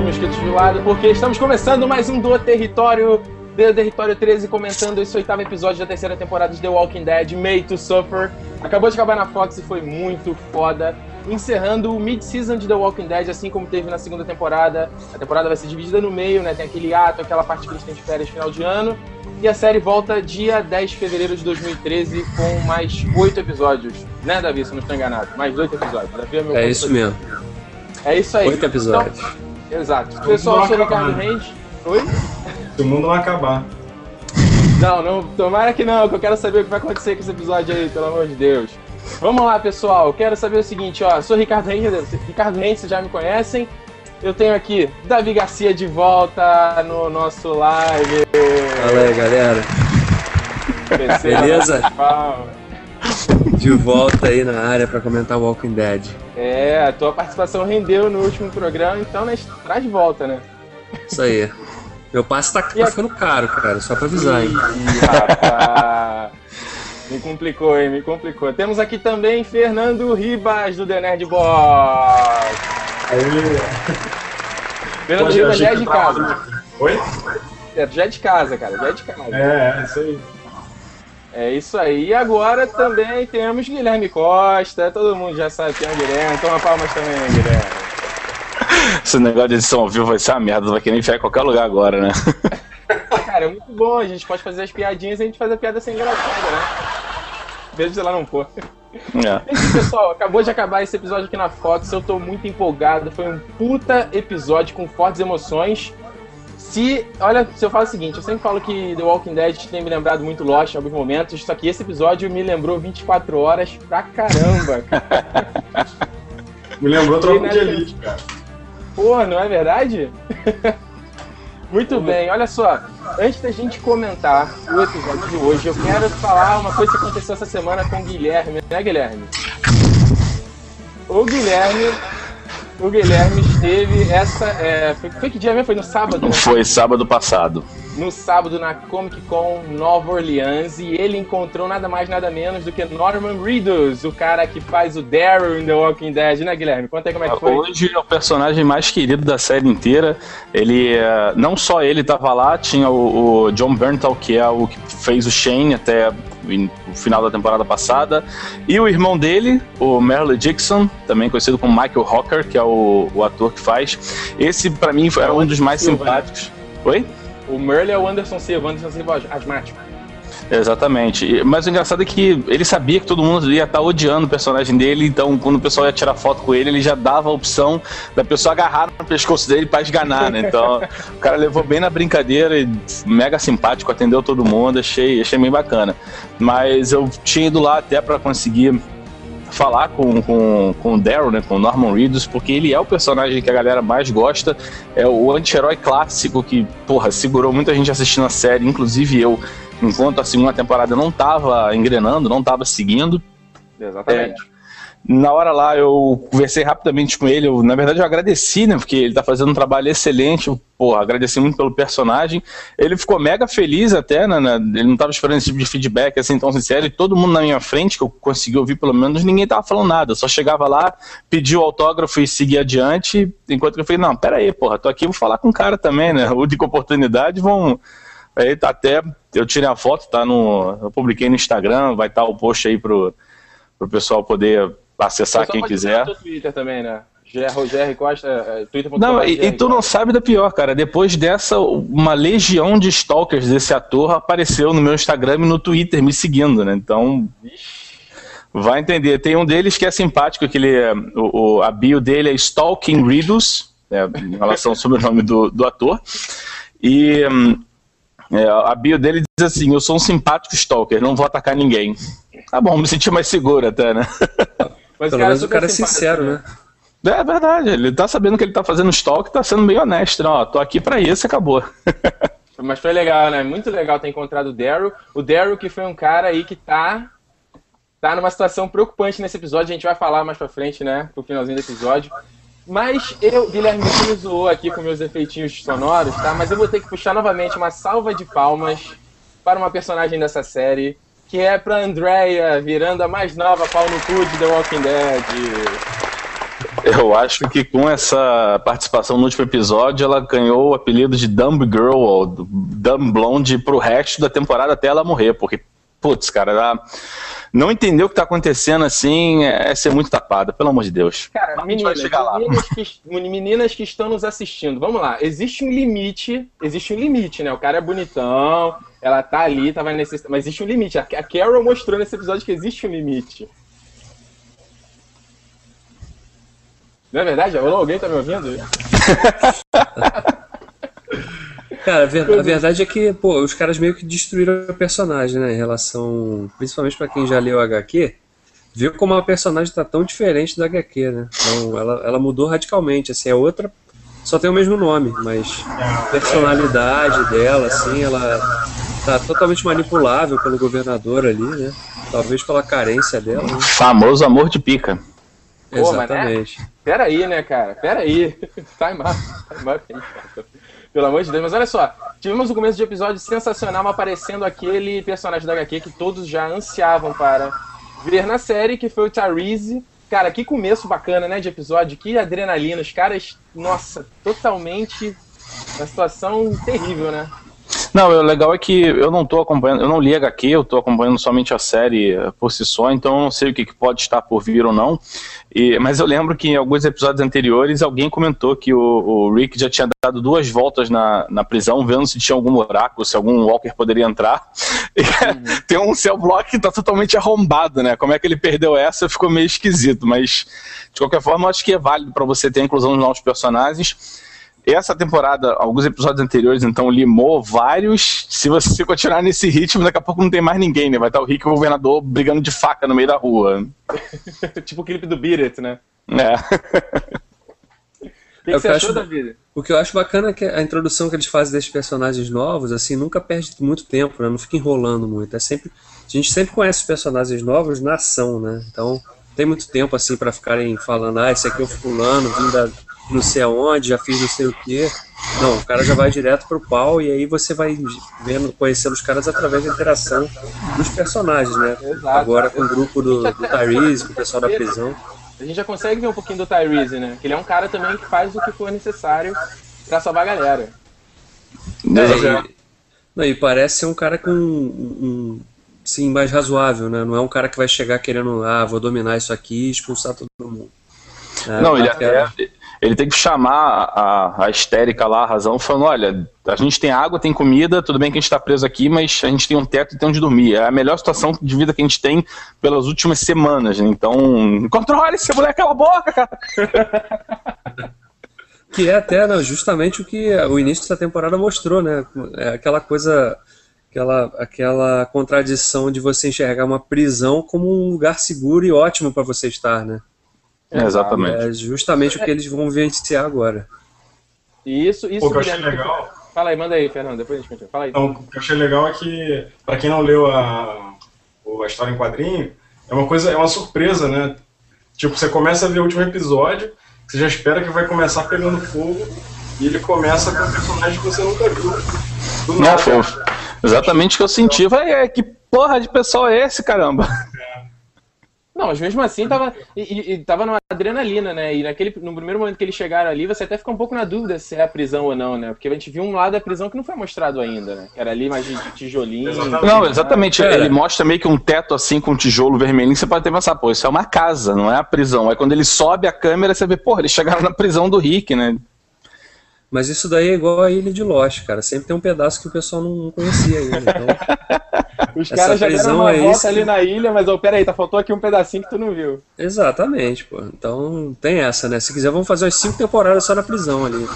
mosquitos de lado, porque estamos começando mais um do Território, do Território 13, comentando esse oitavo episódio da terceira temporada de The Walking Dead, Made to Suffer. Acabou de acabar na Fox e foi muito foda. Encerrando o mid-season de The Walking Dead, assim como teve na segunda temporada. A temporada vai ser dividida no meio, né? Tem aquele ato, aquela parte que eles têm de férias final de ano. E a série volta dia 10 de fevereiro de 2013 com mais oito episódios. Né, Davi? Se eu não estou enganado. Mais oito episódios. Davi é meu É isso mesmo. É isso aí. Oito episódios. Então, exato. Pessoal, eu sou o Ricardo Reis. Oi? Se o mundo não acabar. Não, não, tomara que não, que eu quero saber o que vai acontecer com esse episódio aí, pelo amor de Deus. Vamos lá, pessoal. Eu quero saber o seguinte, ó. Sou Ricardo Reis, Ricardo Reis, vocês já me conhecem. Eu tenho aqui Davi Garcia de volta no nosso live. Fala aí, galera. Beleza? De volta aí na área para comentar Walking Dead. É, a tua participação rendeu no último programa, então né, traz de volta, né? Isso aí. Meu passe tá, tá ficando caro, cara, só pra avisar, hein? me complicou, hein? Me complicou. Temos aqui também Fernando Ribas, do The Nerd Box. Aí. Fernando Ribas já é de casa. Oi? É, já é de casa, cara, já é de casa. É, é isso aí. É isso aí. E agora também temos Guilherme Costa. Todo mundo já sabe quem é o Guilherme. Toma palmas também, Guilherme. Esse negócio de edição ao vivo vai ser uma merda, vai querer enfiar em qualquer lugar agora, né? Cara, é muito bom, a gente pode fazer as piadinhas e a gente faz a piada sem engraçada, né? Veja se ela não for. É. Esse, pessoal, acabou de acabar esse episódio aqui na Fox, eu tô muito empolgado, foi um puta episódio com fortes emoções. Se, olha, se eu falo o seguinte, eu sempre falo que The Walking Dead tem me lembrado muito Lost em alguns momentos, só que esse episódio me lembrou 24 horas pra caramba. me lembrou Tropa de Elite, cara. Porra, não é verdade? Muito bem, olha só. Antes da gente comentar o episódio de hoje, eu quero falar uma coisa que aconteceu essa semana com o Guilherme, né, Guilherme? O Guilherme o Guilherme esteve essa. É, foi, foi, que dia mesmo? Foi no sábado? Né? Foi sábado passado. No sábado na Comic Con Nova Orleans e ele encontrou nada mais nada menos do que Norman Reedus, o cara que faz o Daryl in The Walking Dead, né, Guilherme? Conta aí como é que foi. Hoje é o personagem mais querido da série inteira. Ele, é, não só ele estava lá, tinha o, o John Berntal, que é o que fez o Shane até no final da temporada passada. E o irmão dele, o Merle Dixon, também conhecido como Michael Hawker, que é o, o ator que faz. Esse, para mim, foi é um dos mais Silva, simpáticos. Né? Oi? O Merle é o Anderson Silva, Anderson Silva asmático. Exatamente. Mas o engraçado é que ele sabia que todo mundo ia estar odiando o personagem dele, então quando o pessoal ia tirar foto com ele, ele já dava a opção da pessoa agarrar no pescoço dele para esganar, né? Então o cara levou bem na brincadeira e mega simpático, atendeu todo mundo, achei, achei bem bacana. Mas eu tinha ido lá até para conseguir falar com, com, com o Daryl, né, com o Norman Reedus, porque ele é o personagem que a galera mais gosta, é o anti-herói clássico que, porra, segurou muita gente assistindo a série, inclusive eu enquanto a segunda temporada não estava engrenando, não estava seguindo. Exatamente. É, na hora lá eu conversei rapidamente com ele, eu, na verdade eu agradeci, né, porque ele está fazendo um trabalho excelente, eu, porra, agradeci muito pelo personagem, ele ficou mega feliz até, né, né ele não estava esperando esse tipo de feedback assim tão sincero, e todo mundo na minha frente, que eu consegui ouvir pelo menos, ninguém tava falando nada, só chegava lá, pediu autógrafo e seguia adiante, enquanto eu falei, não, pera aí, porra, tô aqui, vou falar com o cara também, né, única oportunidade, vão Aí tá até eu tirei a foto, tá no. Eu publiquei no Instagram, vai estar tá o post aí pro, pro pessoal poder acessar quem quiser. No Twitter também, né? Rogério Costa, é, Twitter. Não, e, e, tu não sabe da pior, cara. Depois dessa, uma legião de stalkers desse ator apareceu no meu Instagram e no Twitter me seguindo, né? Então. Vai entender. Tem um deles que é simpático, que ele é, o, o, a bio dele é Stalking Riddles, né, em relação ao sobrenome do, do ator. E hum, é, a bio dele diz assim: Eu sou um simpático stalker, não vou atacar ninguém. Tá bom, me senti mais seguro até, né? Mas Pelo menos o cara é sincero, né? É verdade, ele tá sabendo que ele tá fazendo stalk tá sendo bem honesto. Não, ó, tô aqui pra isso e acabou. Mas foi legal, né? Muito legal ter encontrado o Daryl. O Daryl que foi um cara aí que tá tá numa situação preocupante nesse episódio, a gente vai falar mais pra frente, né? Pro finalzinho do episódio. Mas eu, Guilherme, você me zoou aqui com meus efeitinhos sonoros, tá? Mas eu vou ter que puxar novamente uma salva de palmas para uma personagem dessa série, que é pra Andrea, virando a mais nova pau no cu de The Walking Dead. Eu acho que com essa participação no último episódio, ela ganhou o apelido de Dumb Girl ou Dumb Blonde pro resto da temporada até ela morrer, porque, putz, cara, não entender o que tá acontecendo assim é ser muito tapada, pelo amor de Deus. Cara, meninas, meninas que, meninas, que, estão nos assistindo, vamos lá. Existe um limite, existe um limite, né? O cara é bonitão, ela tá ali, tava necessitando, mas existe um limite. A Carol mostrou nesse episódio que existe um limite. Não é verdade? Alô, alguém tá me ouvindo? Cara, a verdade é que, pô, os caras meio que destruíram a personagem, né? Em relação. Principalmente para quem já leu HQ, viu como a personagem tá tão diferente da HQ, né? Então, ela, ela mudou radicalmente, assim, é outra. Só tem o mesmo nome, mas a personalidade dela, assim, ela tá totalmente manipulável pelo governador ali, né? Talvez pela carência dela. Né? Famoso amor de pica. Pô, Exatamente. Mas, né? Pera aí, né, cara? Pera aí. Time up. Time up, pelo amor de Deus. Mas olha só, tivemos um começo de episódio sensacional aparecendo aquele personagem da HQ que todos já ansiavam para ver na série, que foi o Tyrese. Cara, que começo bacana, né, de episódio, que adrenalina. Os caras, nossa, totalmente uma situação terrível, né? Não, o legal é que eu não tô acompanhando, eu não li HQ, eu tô acompanhando somente a série por si só, então eu não sei o que, que pode estar por vir ou não. E, mas eu lembro que em alguns episódios anteriores alguém comentou que o, o Rick já tinha dado duas voltas na, na prisão, vendo se tinha algum buraco, se algum Walker poderia entrar. E, uhum. tem um cell block que tá totalmente arrombado, né? Como é que ele perdeu essa ficou meio esquisito, mas de qualquer forma eu acho que é válido para você ter a inclusão de novos personagens. Essa temporada, alguns episódios anteriores, então, limou vários. Se você continuar nesse ritmo, daqui a pouco não tem mais ninguém, né? Vai estar o Rick e o governador brigando de faca no meio da rua. tipo o clipe do Beat It, né? É. O que, que, é você achou acho, da vida? O que eu acho bacana é que a introdução que eles fazem desses personagens novos, assim, nunca perde muito tempo, né? Não fica enrolando muito. É sempre. A gente sempre conhece os personagens novos na ação, né? Então, tem muito tempo, assim, para ficarem falando, ah, esse aqui é o fulano, vindo da não sei aonde, já fiz não sei o que. Não, o cara já vai direto pro pau e aí você vai vendo, conhecendo os caras através da interação dos personagens, né? Exato. Agora com o grupo do, do Tyrese, com o pessoal da prisão. A gente já consegue ver um pouquinho do Tyrese, né? Que ele é um cara também que faz o que for necessário para salvar a galera. É, e, não, e parece ser um cara com um, sim, mais razoável, né? Não é um cara que vai chegar querendo, ah, vou dominar isso aqui e expulsar todo mundo. É, não, ele até, ele tem que chamar a, a histérica lá, a razão, falando: olha, a gente tem água, tem comida, tudo bem que a gente está preso aqui, mas a gente tem um teto e tem onde dormir. É a melhor situação de vida que a gente tem pelas últimas semanas. Né? Então, controle esse moleque, cala a boca, cara. Que é até né, justamente o que o início da temporada mostrou, né? É aquela coisa, aquela, aquela contradição de você enxergar uma prisão como um lugar seguro e ótimo para você estar, né? É, exatamente. É justamente o que eles vão vivenciar agora. E isso, isso que eu achei legal. Fala aí, manda aí, Fernando, depois a gente continua. Fala aí. Então, o que eu achei legal é que, para quem não leu a, a história em quadrinho, é uma coisa, é uma surpresa, né? Tipo, você começa a ver o último episódio, você já espera que vai começar pegando fogo, e ele começa com um personagem que você nunca viu. Do não, foi exatamente o que eu senti. Vai, é, que porra de pessoal é esse, caramba? Não, mas mesmo assim tava, e, e, tava numa adrenalina, né? E naquele, no primeiro momento que eles chegaram ali, você até fica um pouco na dúvida se é a prisão ou não, né? Porque a gente viu um lado da prisão que não foi mostrado ainda, né? Que era ali mais de, tijolinho. Exatamente. Não, exatamente. Ele mostra meio que um teto assim com um tijolo vermelhinho. Você pode até pensar, pô, isso é uma casa, não é a prisão. Aí quando ele sobe a câmera, você vê, pô, eles chegaram na prisão do Rick, né? Mas isso daí é igual a Ilha de Lost, cara. Sempre tem um pedaço que o pessoal não conhecia ainda. Então, Os caras já deram uma volta ali na ilha, mas oh, peraí, tá, faltou aqui um pedacinho que tu não viu. Exatamente, pô. Então tem essa, né? Se quiser, vamos fazer umas cinco temporadas só na prisão ali.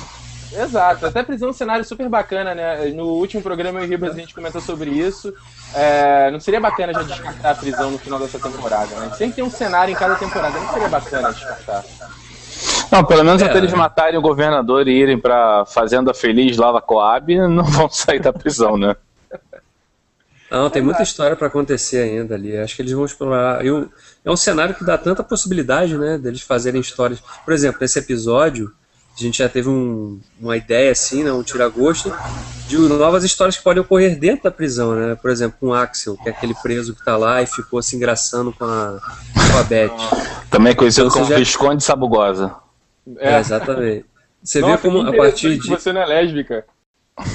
Exato, até prisão é um cenário super bacana, né? No último programa eu e Ribas a gente comentou sobre isso. É, não seria bacana já descartar a prisão no final dessa temporada, né? Sempre tem um cenário em cada temporada, não seria bacana descartar. Não, pelo menos é, até eles matarem o governador e irem pra Fazenda Feliz Lava Coab, não vão sair da prisão, né? Não, tem muita história para acontecer ainda ali. Acho que eles vão explorar. Eu, é um cenário que dá tanta possibilidade, né, deles fazerem histórias. Por exemplo, nesse episódio, a gente já teve um, uma ideia assim, né, um tira-gosto, de novas histórias que podem ocorrer dentro da prisão, né? Por exemplo, com o Axel, que é aquele preso que está lá e ficou se engraçando com a, com a Beth. Também conhecido então, como já... Visconde Sabugosa. É, é exatamente. Você Nossa, vê como a partir de. Você não é lésbica.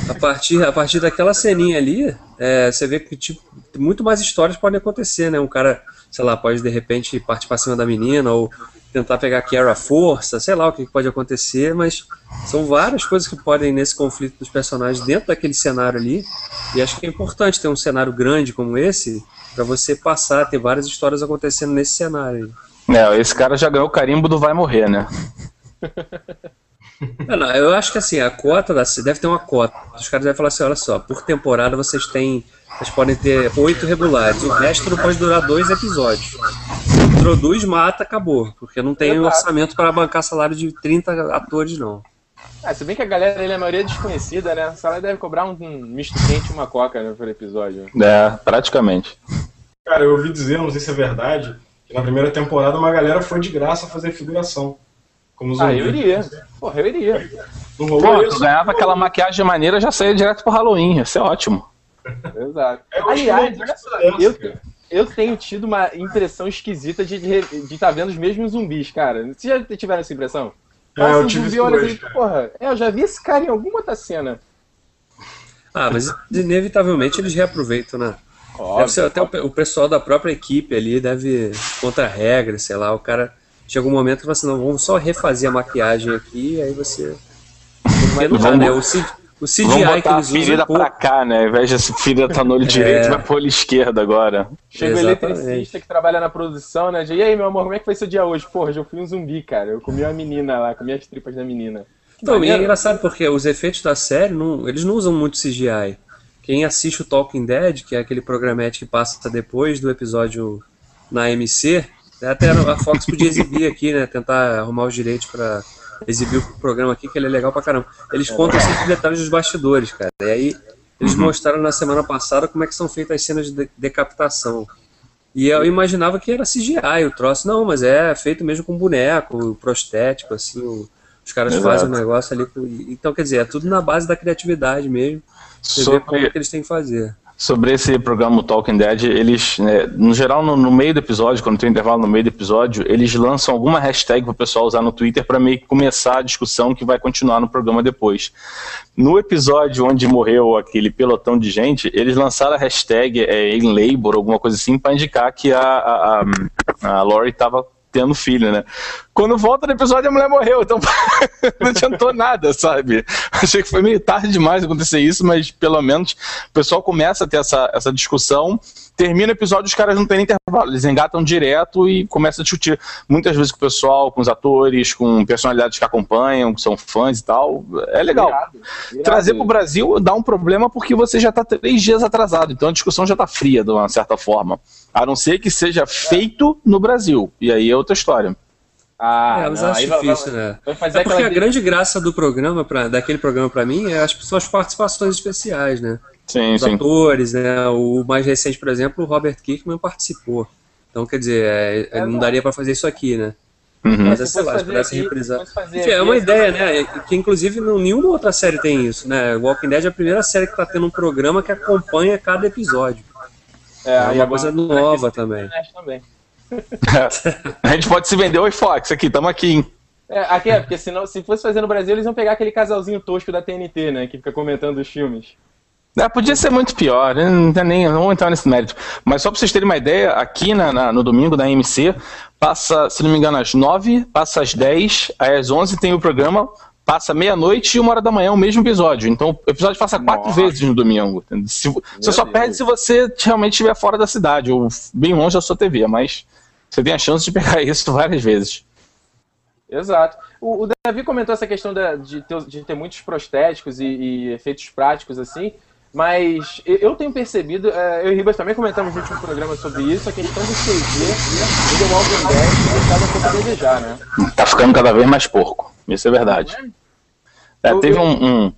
A partir, a partir daquela ceninha ali, é, você vê que tipo, muito mais histórias podem acontecer, né? Um cara, sei lá, pode de repente partir pra cima da menina, ou tentar pegar a Kiara à força, sei lá o que pode acontecer, mas são várias coisas que podem nesse conflito dos personagens dentro daquele cenário ali. E acho que é importante ter um cenário grande como esse para você passar, ter várias histórias acontecendo nesse cenário. É, esse cara já ganhou o carimbo do vai morrer, né? Não, eu acho que assim, a cota da, deve ter uma cota. Os caras devem falar assim, olha só, por temporada vocês têm. Vocês podem ter oito regulares, o resto não pode durar dois episódios. Introduz, mata, acabou. Porque não tem orçamento para bancar salário de 30 atores, não. Ah, se bem que a galera, ele, a maioria é desconhecida, né? O salário deve cobrar um, um misto quente e uma coca né, por episódio. É, praticamente. Cara, eu ouvi dizer, não sei se é verdade, que na primeira temporada uma galera foi de graça fazer figuração. Como ah, eu iria. Porra, eu iria. Não rolou Pô, isso? ganhava aquela maquiagem maneira já saía direto pro Halloween. Ia ser ótimo. Exato. É, Aliás, eu, eu tenho tido uma impressão esquisita de estar tá vendo os mesmos zumbis, cara. Vocês já tiveram essa impressão? É, eu um tive zumbi, olha assim, porra, é, eu já vi esse cara em alguma outra cena. Ah, mas inevitavelmente eles reaproveitam, né? Óbvio, deve ser até o, o, pessoal da própria equipe ali deve contra regras, sei lá, o cara chega um momento que você não, vamos só refazer a maquiagem aqui, e aí você. Não dá, né? O, o CGI Vamos botar que eles a ferida usam, pra cá, né? Ao invés de essa ferida tá no olho é. direito, vai pro olho esquerdo agora. Chega o eletricista que trabalha na produção, né? E aí, meu amor, como é que foi seu dia hoje? Porra, eu fui um zumbi, cara. Eu comi uma menina lá, comi as tripas da menina. Então, e é engraçado porque os efeitos da série, não, eles não usam muito CGI. Quem assiste o Talking Dead, que é aquele programete que passa depois do episódio na MC, até a Fox podia exibir aqui, né? Tentar arrumar os direitos para exibir o programa aqui, que ele é legal pra caramba. Eles contam sempre detalhes dos bastidores, cara. E aí eles uhum. mostraram na semana passada como é que são feitas as cenas de decapitação. E eu imaginava que era CGI o troço. Não, mas é feito mesmo com boneco, prostético, assim. O, os caras Exato. fazem um negócio ali. Com, então, quer dizer, é tudo na base da criatividade mesmo. Você Sobre... vê como é que eles têm que fazer sobre esse programa Talking Dead, eles, né, no geral, no, no, meio do episódio, quando tem um intervalo no meio do episódio, eles lançam alguma hashtag para o pessoal usar no Twitter para meio que começar a discussão que vai continuar no programa depois. No episódio onde morreu aquele pelotão de gente, eles lançaram a hashtag é, em labor, alguma coisa assim, para indicar que a, a, a, a Lori estava tendo filho, né? Quando volta no episódio, a mulher morreu, então não adiantou nada, sabe? Achei que foi meio tarde demais acontecer isso, mas pelo menos o pessoal começa a ter essa, essa discussão. Termina o episódio, os caras não têm intervalo, eles engatam direto e começam a discutir muitas vezes com o pessoal, com os atores, com personalidades que acompanham, que são fãs e tal. É legal. Irado, irado. Trazer para o Brasil dá um problema porque você já está três dias atrasado, então a discussão já está fria de uma certa forma. A não ser que seja feito no Brasil. E aí é outra história. Ah, é, mas não, acho difícil, vai, né? Vai é porque a grande graça do programa, pra, daquele programa para mim, é as, são as participações especiais, né? Sim, Os sim. atores, né? O mais recente, por exemplo, o Robert Kirkman participou. Então, quer dizer, é, é, não daria para fazer isso aqui, né? Uhum. Mas, sei lá, se pudesse reprisar. Enfim, é uma ideia, né? Que inclusive nenhuma outra série tem isso, né? Walking Dead é a primeira série que tá tendo um programa que acompanha cada episódio. É, é uma coisa nova também. também. a gente pode se vender, oi Fox, aqui, tamo aqui, hein? É, aqui é, porque senão, se fosse fazer no Brasil, eles iam pegar aquele casalzinho tosco da TNT, né? Que fica comentando os filmes. É, podia ser muito pior, né? não, nem, não vou entrar nesse mérito. Mas só pra vocês terem uma ideia, aqui na, na, no domingo da MC, passa, se não me engano, às 9, passa às 10, aí às 11 tem o programa, passa meia-noite e uma hora da manhã o mesmo episódio. Então o episódio passa quatro Nossa. vezes no domingo. Se, você só Deus. perde se você realmente estiver fora da cidade ou bem longe da sua TV, mas você tem a chance de pegar isso várias vezes. Exato. O, o Davi comentou essa questão da, de, ter, de, ter, muitos prostéticos e, e, efeitos práticos assim, mas eu tenho percebido, é, eu e Ribas também comentamos no último programa sobre isso, a questão do CG e do Walking Dead deixado um pouco a desejar, né? Tá ficando cada vez mais porco, isso é verdade. É, teve um, um,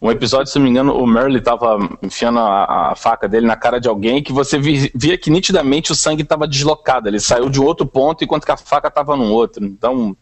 um, episódio, se não me engano, o Merle tava enfiando a, a, faca dele na cara de alguém que você via que nitidamente o sangue estava deslocado, ele saiu de outro ponto enquanto que a faca estava num outro, então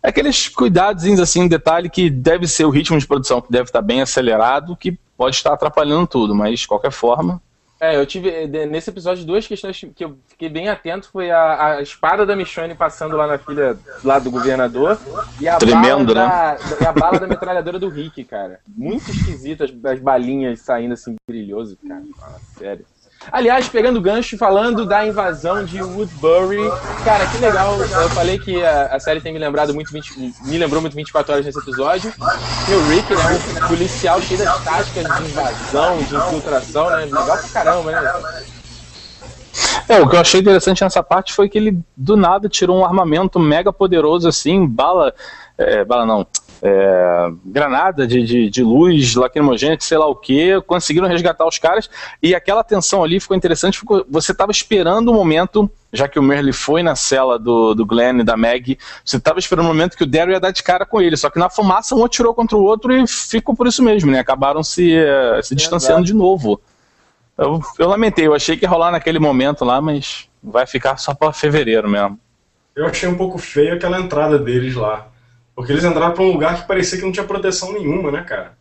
aqueles cuidados, assim, detalhe que deve ser o ritmo de produção, que deve estar bem acelerado, que pode estar atrapalhando tudo, mas de qualquer forma. É, eu tive nesse episódio duas questões que eu fiquei bem atento foi a, a espada da Michonne passando lá na filha lá do governador e a Tremendo, bala né? da, e a bala da metralhadora do Rick, cara. Muito esquisito as, as balinhas saindo assim brilhoso, cara. Fala, sério. Aliás, pegando gancho, falando da invasão de Woodbury, cara, que legal. Eu falei que a, a série tem me lembrado muito, 20, me lembrou muito 24 horas nesse episódio. E o Rick, né, um policial cheio das táticas de invasão, de infiltração, né? Legal pra caramba, né? É, o que eu achei interessante nessa parte foi que ele do nada tirou um armamento mega poderoso assim, bala. É, bala não é, granada de, de, de, luz lacrimogênea, sei lá o que, conseguiram resgatar os caras e aquela tensão ali ficou interessante. Ficou, você estava esperando o momento, já que o Merle foi na cela do, do Glenn e da Meg, você estava esperando o momento que o Daryl ia dar de cara com ele, só que na fumaça um atirou contra o outro e ficou por isso mesmo, né? Acabaram se, uh, se distanciando de novo. Eu, eu lamentei, eu achei que ia rolar naquele momento lá, mas vai ficar só para fevereiro mesmo. Eu achei um pouco feio aquela entrada deles lá. Porque eles entraram pra um lugar que parecia que não tinha proteção nenhuma, né, cara?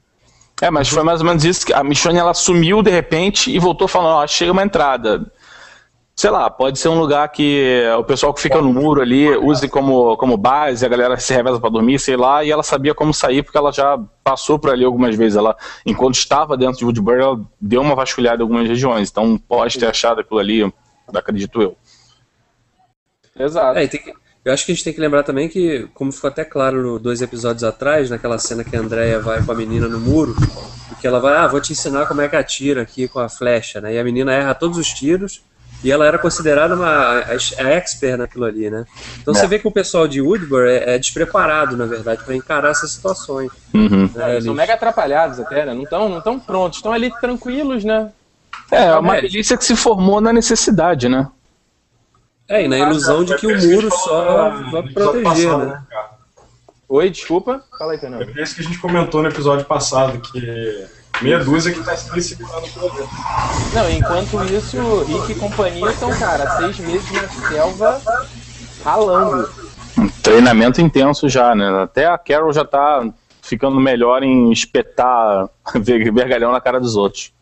É, mas foi mais ou menos isso que a Michonne ela sumiu de repente e voltou falando, ó, chega uma entrada. Sei lá, pode ser um lugar que o pessoal que fica no muro ali use como, como base, a galera se reveza para dormir, sei lá, e ela sabia como sair porque ela já passou por ali algumas vezes. Ela, enquanto estava dentro de Woodbury, ela deu uma vasculhada em algumas regiões, então pode ter achado aquilo ali, acredito eu. Exato. É, tem que, eu acho que a gente tem que lembrar também que, como ficou até claro no, dois episódios atrás, naquela cena que a Andrea vai com a menina no muro, e que ela vai, ah, vou te ensinar como é que atira aqui com a flecha, né? E a menina erra todos os tiros, e ela era considerada uma a, a expert naquilo ali, né? Então é. você vê que o pessoal de Woodbury é, é despreparado, na verdade, para encarar essas situações. Uhum. Né? Eles são mega atrapalhados até, né? Não estão não tão prontos, estão ali tranquilos, né? É, é uma milícia que se formou na necessidade, né? É, e na ilusão de que o muro só vai proteger, né? Oi, desculpa. Fala aí, Fernando. É isso que a gente comentou no episódio passado, que meia dúzia que tá se segurando por dentro. Não, enquanto isso, Rick e companhia estão, cara, seis meses na selva ralando. Um treinamento intenso já, né? Até a Carol já tá ficando melhor em espetar vergalhão na cara dos outros.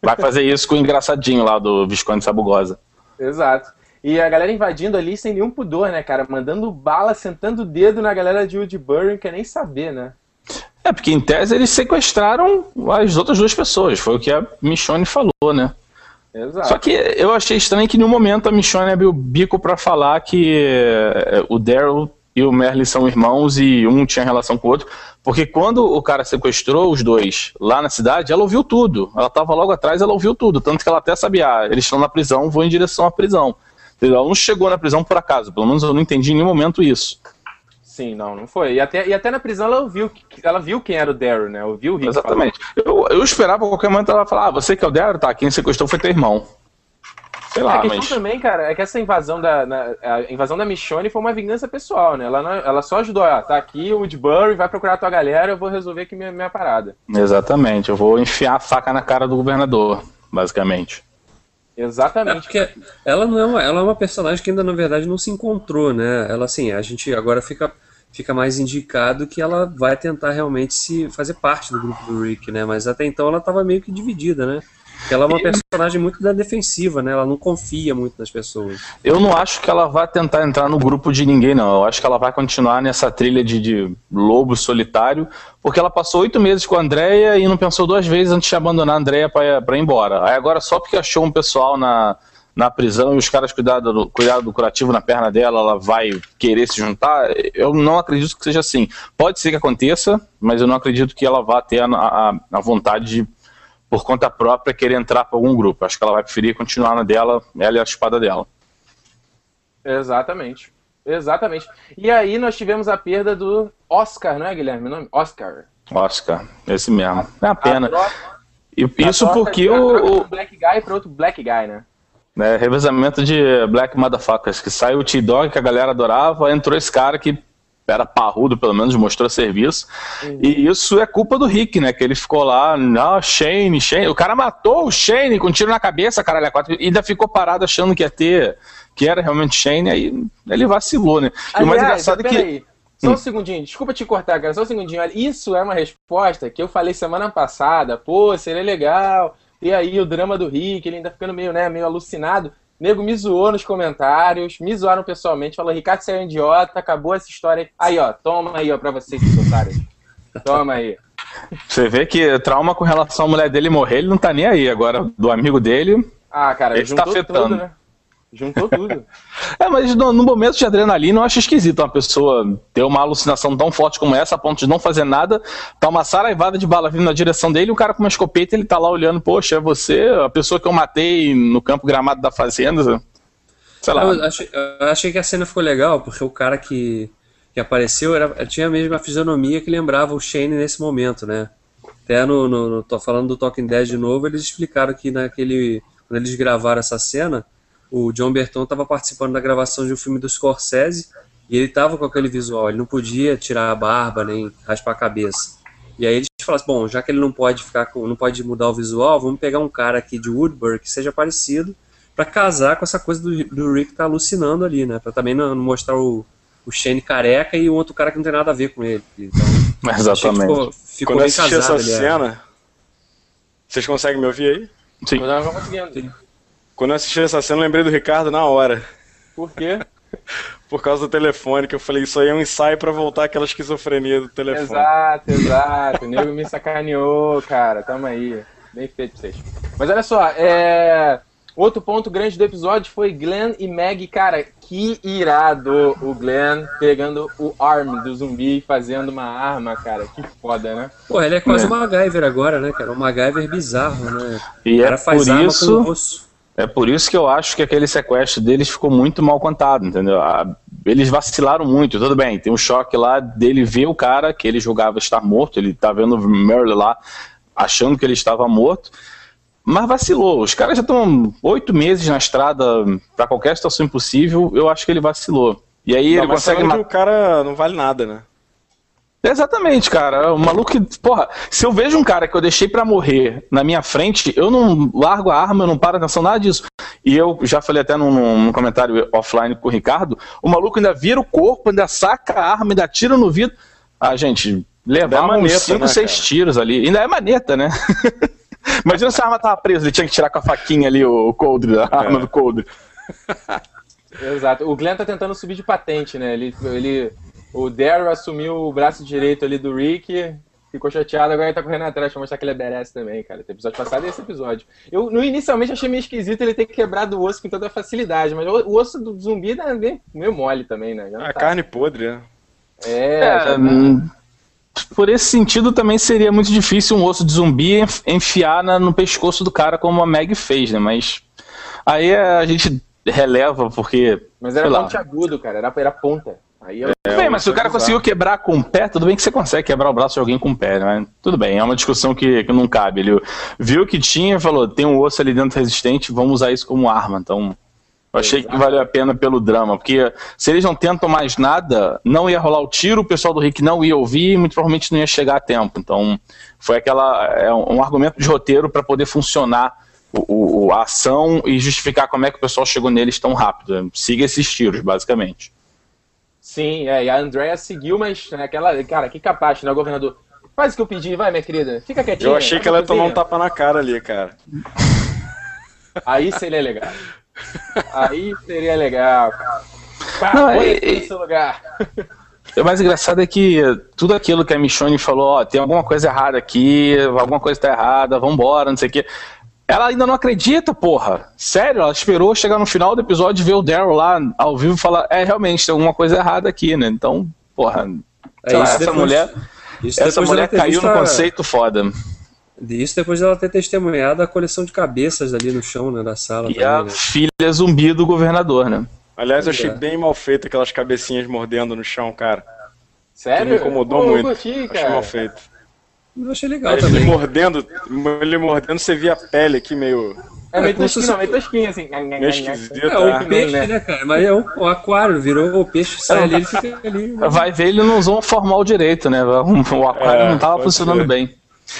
Vai fazer isso com o engraçadinho lá do Visconde Sabugosa. Exato. E a galera invadindo ali sem nenhum pudor, né, cara? Mandando bala, sentando o dedo na galera de Woodbury, não quer nem saber, né? É, porque em tese eles sequestraram as outras duas pessoas, foi o que a Michonne falou, né? Exato. Só que eu achei estranho que em nenhum momento a Michonne abriu o bico para falar que eh, o Daryl e o Merle são irmãos e um tinha relação com o outro, porque quando o cara sequestrou os dois lá na cidade, ela ouviu tudo. Ela estava logo atrás, ela ouviu tudo, tanto que ela até sabia, ah, eles estão na prisão, vou em direção à prisão. Ela não chegou na prisão por acaso, pelo menos eu não entendi em nenhum momento isso. Sim, não, não foi. E até, e até na prisão ela viu, ela viu quem era o Daryl, né? Ouviu o Rick Exatamente. Eu, eu esperava a qualquer momento ela falar, ah, você que é o Daryl, tá, quem sequestrou foi teu irmão. Sei lá, a questão mas... também, cara, é que essa invasão da, na, a invasão da Michonne foi uma vingança pessoal, né? Ela, não, ela só ajudou, ah, tá aqui o Woodbury, vai procurar a tua galera, eu vou resolver aqui minha, minha parada. Exatamente, eu vou enfiar a faca na cara do governador, basicamente. Exatamente. É porque ela não é uma, ela é uma personagem que ainda na verdade não se encontrou, né? Ela assim, a gente agora fica fica mais indicado que ela vai tentar realmente se fazer parte do grupo do Rick, né? Mas até então ela estava meio que dividida, né? Ela é uma personagem muito da defensiva, né? Ela não confia muito nas pessoas. Eu não acho que ela vai tentar entrar no grupo de ninguém, não. Eu acho que ela vai continuar nessa trilha de, de lobo solitário, porque ela passou oito meses com a Andrea e não pensou duas vezes antes de abandonar a Andrea para ir embora. Aí agora, só porque achou um pessoal na, na prisão e os caras cuidaram do, cuidado do curativo na perna dela, ela vai querer se juntar. Eu não acredito que seja assim. Pode ser que aconteça, mas eu não acredito que ela vá ter a, a, a vontade de por conta própria, querer entrar para algum grupo. Acho que ela vai preferir continuar na dela, ela e a espada dela. Exatamente. Exatamente. E aí nós tivemos a perda do Oscar, não é, Guilherme? O nome? Oscar. Oscar, esse mesmo. É a pena. troca, e, isso porque o. Um black guy para outro black guy, né? É, revezamento de Black Motherfuckers, que saiu o T-Dog que a galera adorava, entrou esse cara que era parrudo, pelo menos, mostrou serviço. Uhum. E isso é culpa do Rick, né? Que ele ficou lá, não, Shane, Shane. O cara matou o Shane com um tiro na cabeça, caralho, quatro, e ainda ficou parado achando que ia ter, que era realmente Shane, aí ele vacilou, né? Aliás, e o mais engraçado é que. Só hum. um segundinho, desculpa te cortar, cara, só um segundinho. Isso é uma resposta que eu falei semana passada. Pô, seria legal. E aí, o drama do Rick, ele ainda ficando meio, né, meio alucinado. Nego me zoou nos comentários, me zoaram pessoalmente, falou, Ricardo, você é um idiota, acabou essa história. Aí, ó, toma aí, ó, pra vocês, otários. Toma aí. Você vê que trauma com relação à mulher dele morrer, ele não tá nem aí. Agora, do amigo dele. Ah, cara, ele tá afetando. Tudo, né? Juntou tudo. é, mas no, no, momento de adrenalina eu acho esquisito uma pessoa ter uma alucinação tão forte como essa, a ponto de não fazer nada, tá uma saraivada de bala vindo na direção dele, o cara com uma escopeta, ele tá lá olhando, poxa, é você, a pessoa que eu matei no campo gramado da fazenda. Sei lá. Eu achei, eu achei que a cena ficou legal, porque o cara que, que apareceu era, tinha a mesma fisionomia que lembrava o Shane nesse momento, né? Até no, no, no tô falando do Talking Dead de novo, eles explicaram que naquele. Quando eles gravaram essa cena, o John Berton estava participando da gravação de um filme do Scorsese e ele estava com aquele visual, ele não podia tirar a barba nem raspar a cabeça. E aí eles falaram assim, bom, já que ele não pode ficar com, não pode mudar o visual, vamos pegar um cara aqui de Woodbury que seja parecido para casar com essa coisa do, do Rick tá alucinando ali, né? Para também não, não, mostrar o, o Shane careca e o outro cara que não tem nada a ver com ele. Então, Exatamente. Ficou, ficou Quando eu assisti casado, essa cena, vocês conseguem me ouvir aí? Sim. Eu não conseguindo. Sim. Quando eu assisti essa cena, eu lembrei do Ricardo na hora. Por quê? Por causa do telefone, que eu falei, isso aí é um ensaio para voltar aquela esquizofrenia do telefone. Exato, exato. O nego me sacaneou, cara. Tamo aí. Bem feito pra vocês. Mas olha só, é... outro ponto grande do episódio foi Glenn e Meg. Cara, que irado o Glenn pegando o arm do zumbi e fazendo uma arma, cara. Que foda, né? Pô, ele é quase é. um MacGyver agora, né, cara? Um MacGyver bizarro, né? E o cara é faz por arma isso... com osso. É por isso que eu acho que aquele sequestro deles ficou muito mal contado, entendeu? Eles vacilaram muito, tudo bem, tem um choque lá dele ver o cara que ele julgava estar morto, ele tá vendo o Merle lá achando que ele estava morto, mas vacilou. Os caras já estão oito meses na estrada para qualquer situação impossível, eu acho que ele vacilou. E aí não, ele consegue. Que o cara não vale nada, né? Exatamente, cara. O maluco que. Porra, se eu vejo um cara que eu deixei para morrer na minha frente, eu não largo a arma, eu não paro atenção, nada disso. E eu já falei até num, num, comentário offline com o Ricardo: o maluco ainda vira o corpo, ainda saca a arma, ainda tira no vidro. Ah, gente, levar é uns 5, 6 né, tiros ali. Ainda é maneta, né? Imagina se a arma tava presa, ele tinha que tirar com a faquinha ali o, coldre, a é. arma do coldre. Exato. O Glenn tá tentando subir de patente, né? Ele, ele o Daryl assumiu o braço direito ali do Rick, ficou chateado, agora ele tá correndo atrás pra mostrar que ele é badass também, cara. O episódio passado e esse episódio. Eu, no, inicialmente, achei meio esquisito ele ter quebrado o osso com toda facilidade, mas o, o osso do zumbi é meio, meio mole também, né? A tá. carne podre, né? É, é já... Hum, por esse sentido, também seria muito difícil um osso de zumbi enfiar na, no pescoço do cara, como a Meg fez, né? Mas aí a gente releva, porque. Mas era ponte agudo, cara, era, era ponta. Aí eu... É, bem, mas se o cara conseguiu quebrar com o pé, tudo bem que você consegue quebrar o braço de alguém com o pé, né? Tudo bem, é uma discussão que, que não cabe. Ele viu que tinha e falou: tem um osso ali dentro resistente, vamos usar isso como arma. Então, eu achei Exato. que valeu a pena pelo drama, porque se eles não tentam mais nada, não ia rolar o tiro, o pessoal do Rick não ia ouvir e muito provavelmente não ia chegar a tempo. Então, foi aquela é um argumento de roteiro para poder funcionar o, o, a ação e justificar como é que o pessoal chegou neles tão rápido. Siga esses tiros, basicamente. Sim, é, e a Andrea seguiu, mas né, aquela, cara, que capaz, né, governador? Faz o que eu pedi, vai, minha querida. Fica quietinha. Eu achei que ela ia tomar um tapa na cara ali, cara. Aí seria legal. Aí seria legal. Pá, Não, é, no seu lugar. O mais engraçado é que tudo aquilo que a Michonne falou, ó, tem alguma coisa errada aqui, alguma coisa tá errada, vambora, não sei o quê. Ela ainda não acredita, porra. Sério, ela esperou chegar no final do episódio e ver o Daryl lá ao vivo e falar: é, realmente, tem alguma coisa errada aqui, né? Então, porra. É, lá, essa depois, mulher. essa mulher caiu no conceito foda. Isso depois dela ter testemunhado a coleção de cabeças ali no chão, né, da sala. E também, a né? filha zumbi do governador, né? Aliás, eu achei é. bem mal feito aquelas cabecinhas mordendo no chão, cara. Sério? Que me incomodou Pô, muito. Curti, achei mal feito. Eu achei legal Aí também. Ele mordendo, ele mordendo, você via a pele aqui meio. É meio tosquinho, não, meio tosquinho, assim. Meio esquisito. É, o peixe, né, cara? Mas é o, o aquário, virou o peixe, sai ali, ele fica ali. Né? Vai ver, ele não usou um formal direito, né? O aquário é, não tava funcionando ser. bem.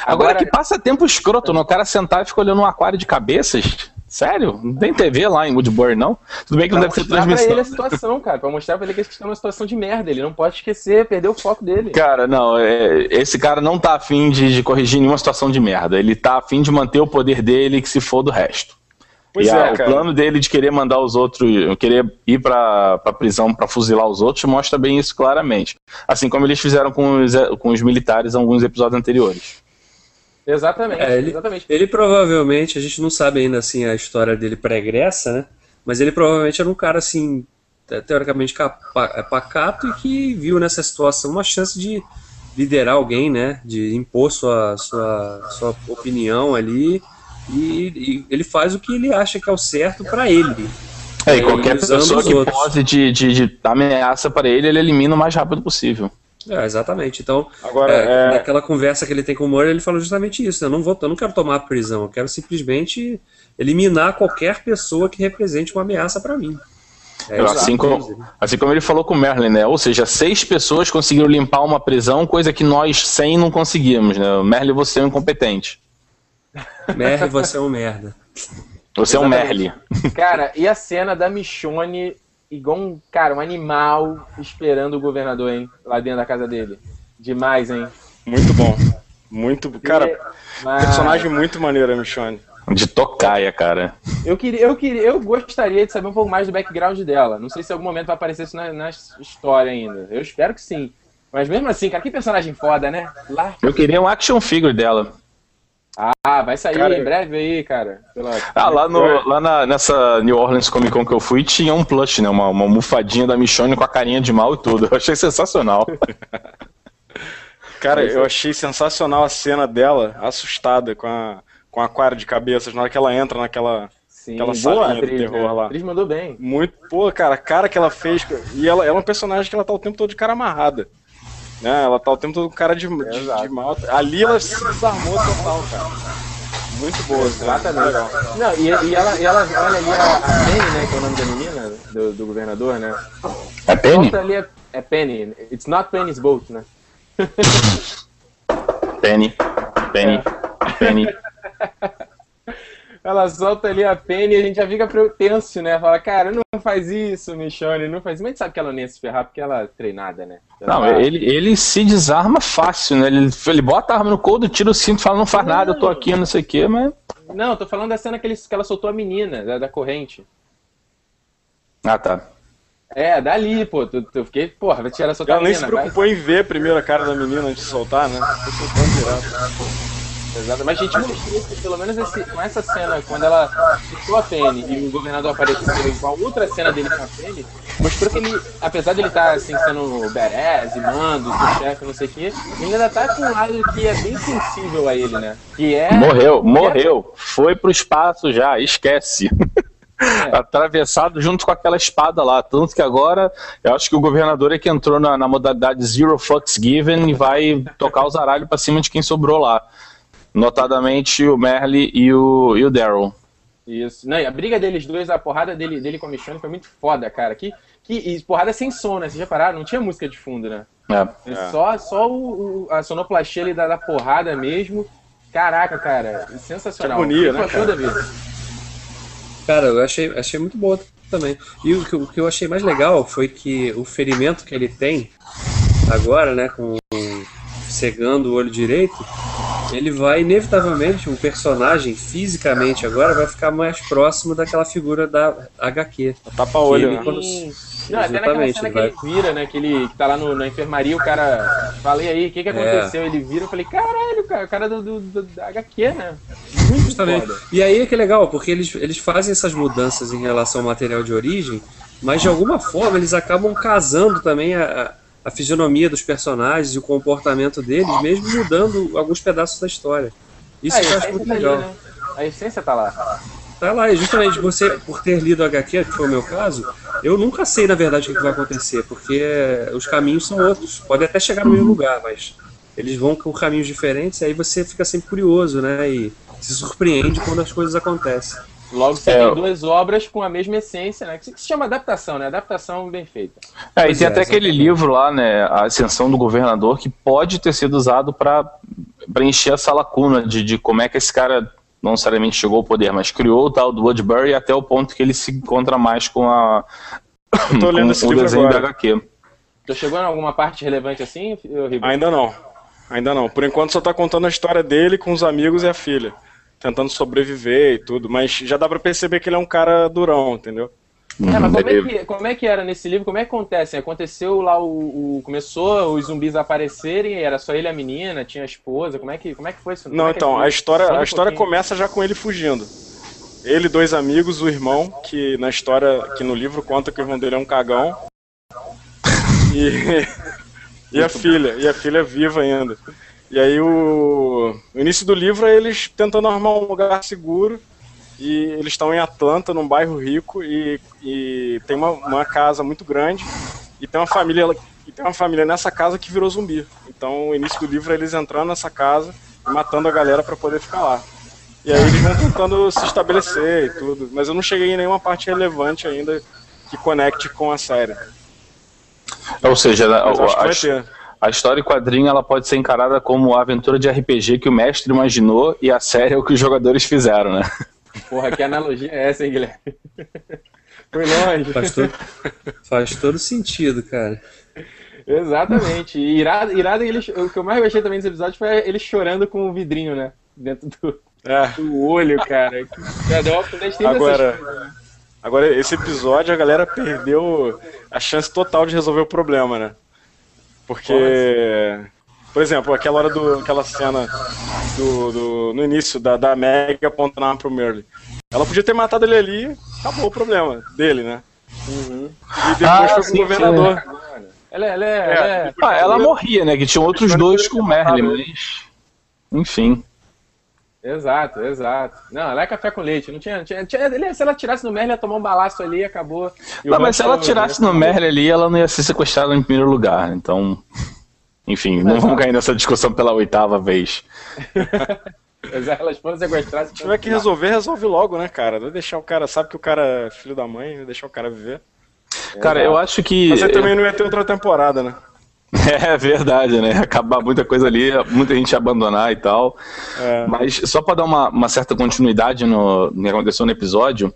Agora, Agora, que passa tempo escroto, né? O cara sentar e ficar olhando um aquário de cabeças. Sério? Não tem TV lá em Woodbury, não? Tudo bem que pra não deve ser transmissão. Pra ele a situação, cara. Pra mostrar pra ele que eles estão numa situação de merda. Ele não pode esquecer, perder o foco dele. Cara, não. É, esse cara não tá afim de, de corrigir nenhuma situação de merda. Ele tá afim de manter o poder dele que se for do resto. Pois e é, a, o plano dele de querer mandar os outros, querer ir pra, pra prisão pra fuzilar os outros, mostra bem isso claramente. Assim como eles fizeram com os, com os militares em alguns episódios anteriores. Exatamente, é, ele, exatamente. Ele provavelmente, a gente não sabe ainda assim a história dele pregressa, né? Mas ele provavelmente era um cara assim, teoricamente é, pacato e que viu nessa situação uma chance de liderar alguém, né? De impor sua, sua, sua opinião ali. E, e ele faz o que ele acha que é o certo para ele. É, e qualquer pessoa que pose de, de, de ameaça para ele, ele elimina o mais rápido possível. É, exatamente. Então, Agora, é, é... naquela conversa que ele tem com o Murray, ele falou justamente isso. Né? Eu não, vou, eu não quero tomar a prisão, eu quero simplesmente eliminar qualquer pessoa que represente uma ameaça para mim. É, assim, como, assim como ele falou com o Merlin, né? Ou seja, seis pessoas conseguiram limpar uma prisão, coisa que nós cem não conseguimos, né? Merlin, você é um incompetente. Merlin, você é um merda. Você Exatamente. é um Merlin. Cara, e a cena da Michonne igual um, cara, um animal esperando o governador, hein? Lá dentro da casa dele. Demais, hein? Muito bom. Muito. Cara, Mas... personagem muito maneiro, a Michonne. De tocaia, cara. Eu queria, eu queria, eu gostaria de saber um pouco mais do background dela. Não sei se em algum momento vai aparecer isso na, na história ainda. Eu espero que sim. Mas mesmo assim, cara, que personagem foda, né? Lá. Eu queria um action figure dela. Ah, vai sair cara, em breve aí, cara. Pela... Ah, lá, no, lá na, nessa New Orleans Comic Con que eu fui, tinha um plush, né? Uma, uma mufadinha da Michonne com a carinha de mal e tudo. Eu achei sensacional. cara, eu achei sensacional a cena dela, assustada com a, com a aquário de cabeças, na hora que ela entra naquela, Sim, aquela salinha atriz, do terror né? lá. A atriz mandou bem. Muito, pô, cara, a cara que ela fez. E ela, ela é um personagem que ela tá o tempo todo de cara amarrada. Né? Ela tá o tempo todo com cara de, de, de mal. Ali ela se desarmou total, cara. Muito boa, exatamente. Legal. Não, e, e, ela, e ela olha ali a, a, Penny, né? Que é o nome da menina, do, do governador, né? É Penny? Ali a, é Penny. It's not Penny's boat, né? Penny. Penny. É. Penny. ela solta ali a pena e a gente já fica tenso, né? Fala, cara, não faz isso, Michonne, não faz isso. Mas a gente sabe que ela não ia se ferrar porque ela é treinada, né? Ela não, vai... ele, ele se desarma fácil, né? Ele, ele bota a arma no couro, tira o cinto, fala, não faz não, nada, eu tô aqui, não sei o quê, mas... Não, tô falando da cena que, ele, que ela soltou a menina, da, da corrente. Ah, tá. É, dali, pô. Tu, tu fiquei, porra, vai tirar a soltar Ela nem se preocupou vai. em ver primeiro a cara da menina antes de soltar, né? Foi soltando direto. Exato, mas a gente mostrou que pelo menos esse, com essa cena, quando ela citou a Penny e o governador apareceu com a outra cena dele com a Penny, mostrou que ele, apesar de ele estar tá, assim, sendo badass e mando, chefe, não sei o quê, ele ainda tá com um lado que é bem sensível a ele, né? Que é. Morreu, morreu. Foi pro espaço já, esquece. É. atravessado junto com aquela espada lá. Tanto que agora eu acho que o governador é que entrou na, na modalidade Zero Fucks Given e vai tocar os aralhos pra cima de quem sobrou lá. Notadamente o Merle e o, e o Daryl. Isso. Não, a briga deles dois, a porrada dele, dele com a Michonne foi muito foda, cara. Que, que, e porrada sem som, né? Vocês já pararam? Não tinha música de fundo, né? É. é. Só, só o, o, a sonoplastia ali da, da porrada mesmo. Caraca, cara. Sensacional. Que agonia, né, cara? Cara, eu achei, achei muito boa também. E o que, o que eu achei mais legal foi que o ferimento que ele tem agora, né, com cegando o olho direito, ele vai inevitavelmente, o personagem fisicamente agora vai ficar mais próximo daquela figura da HQ. Tapa-olho, né? Quando... Não, até naquela cena que ele vira, né? Que ele tá lá no, na enfermaria, o cara. Falei aí, o que, que é. aconteceu? É. Ele vira, eu falei, caralho, cara, o cara do, do, do da HQ, né? Muito Justamente. Foda. E aí é que é legal, porque eles, eles fazem essas mudanças em relação ao material de origem, mas de alguma forma eles acabam casando também a, a fisionomia dos personagens e o comportamento deles, mesmo mudando alguns pedaços da história. Isso é, eu acho muito tá legal. Ali, né? A essência tá lá. Tá lá, e justamente você, por ter lido a HQ, que foi o meu caso, eu nunca sei, na verdade, o que vai acontecer, porque os caminhos são outros. Pode até chegar no mesmo lugar, mas eles vão com caminhos diferentes, e aí você fica sempre curioso, né? E se surpreende quando as coisas acontecem. Logo você é, tem duas obras com a mesma essência, né? Que se chama adaptação, né? Adaptação bem feita. É, e tem é, até aquele livro lá, né? A Ascensão do Governador, que pode ter sido usado para preencher essa lacuna de, de como é que esse cara não necessariamente chegou ao poder, mas criou o tal do Woodbury até o ponto que ele se encontra mais com a Eu tô lendo esse o livro desenho agora. da HQ. Tu chegou em alguma parte relevante assim, Ribeiro? Ainda não. Ainda não. Por enquanto só tá contando a história dele com os amigos e a filha. Tentando sobreviver e tudo. Mas já dá pra perceber que ele é um cara durão, entendeu? É, mas como é, que, como é que era nesse livro? Como é que acontece? Aconteceu lá o, o- Começou os zumbis a aparecerem, era só ele e a menina, tinha a esposa. Como é que, como é que foi isso? Não, é então, a história, a um história pouquinho. começa já com ele fugindo. Ele, dois amigos, o irmão, que na história, que no livro conta que o irmão dele é um cagão. E, e a filha, e a filha é viva ainda. E aí o, o início do livro é eles tentando arrumar um lugar seguro. E eles estão em Atlanta, num bairro rico, e, e tem uma, uma casa muito grande. E tem uma família e tem uma família nessa casa que virou zumbi. Então o início do livro é eles entrando nessa casa e matando a galera pra poder ficar lá. E aí eles vão tentando se estabelecer e tudo. Mas eu não cheguei em nenhuma parte relevante ainda que conecte com a série. Ou seja, Mas acho que vai ter. A história em quadrinho ela pode ser encarada como a aventura de RPG que o mestre imaginou e a série é o que os jogadores fizeram, né? Porra, que analogia é essa, hein, Guilherme? Foi longe. Faz todo, faz todo sentido, cara. Exatamente. E irado, irado ele, o que eu mais gostei também desse episódio foi ele chorando com o vidrinho, né? Dentro do, É. do olho, cara. Já deu uma Agora- né? Agora, esse episódio a galera perdeu a chance total de resolver o problema, né? Porque, por exemplo, aquela hora do. aquela cena do, do- no início da, da Meg apontando a arma pro Merle. Ela podia ter matado ele ali, acabou o problema dele, né? Uhum. E depois Ah, foi sim, pro governador. Ela, é- ela, é, ela é- Ah, ela morria, né? Que tinham outros dois com o Merlin, mas. Enfim. Exato, exato. Não, ela é café com leite. Não tinha, tinha, tinha- ele- se ela tirasse no Merlin, ia tomar um balaço ali e acabou. E Não, mas se ela tirasse no Merlin ali, ela não ia ser sequestrada em primeiro lugar. Então. Enfim, não vamos cair nessa discussão pela oitava vez. Mas elas foram sequestradas. Se tiver que resolver, resolve logo, né, cara? Não deixar o cara. Sabe que o cara é filho da mãe, não deixar o cara viver. Cara, eu acho que. Mas aí também não ia ter outra temporada, né? É verdade, né? Acabar muita coisa ali, muita gente abandonar e tal. É. Mas só para dar uma, uma certa continuidade no, no que aconteceu no episódio,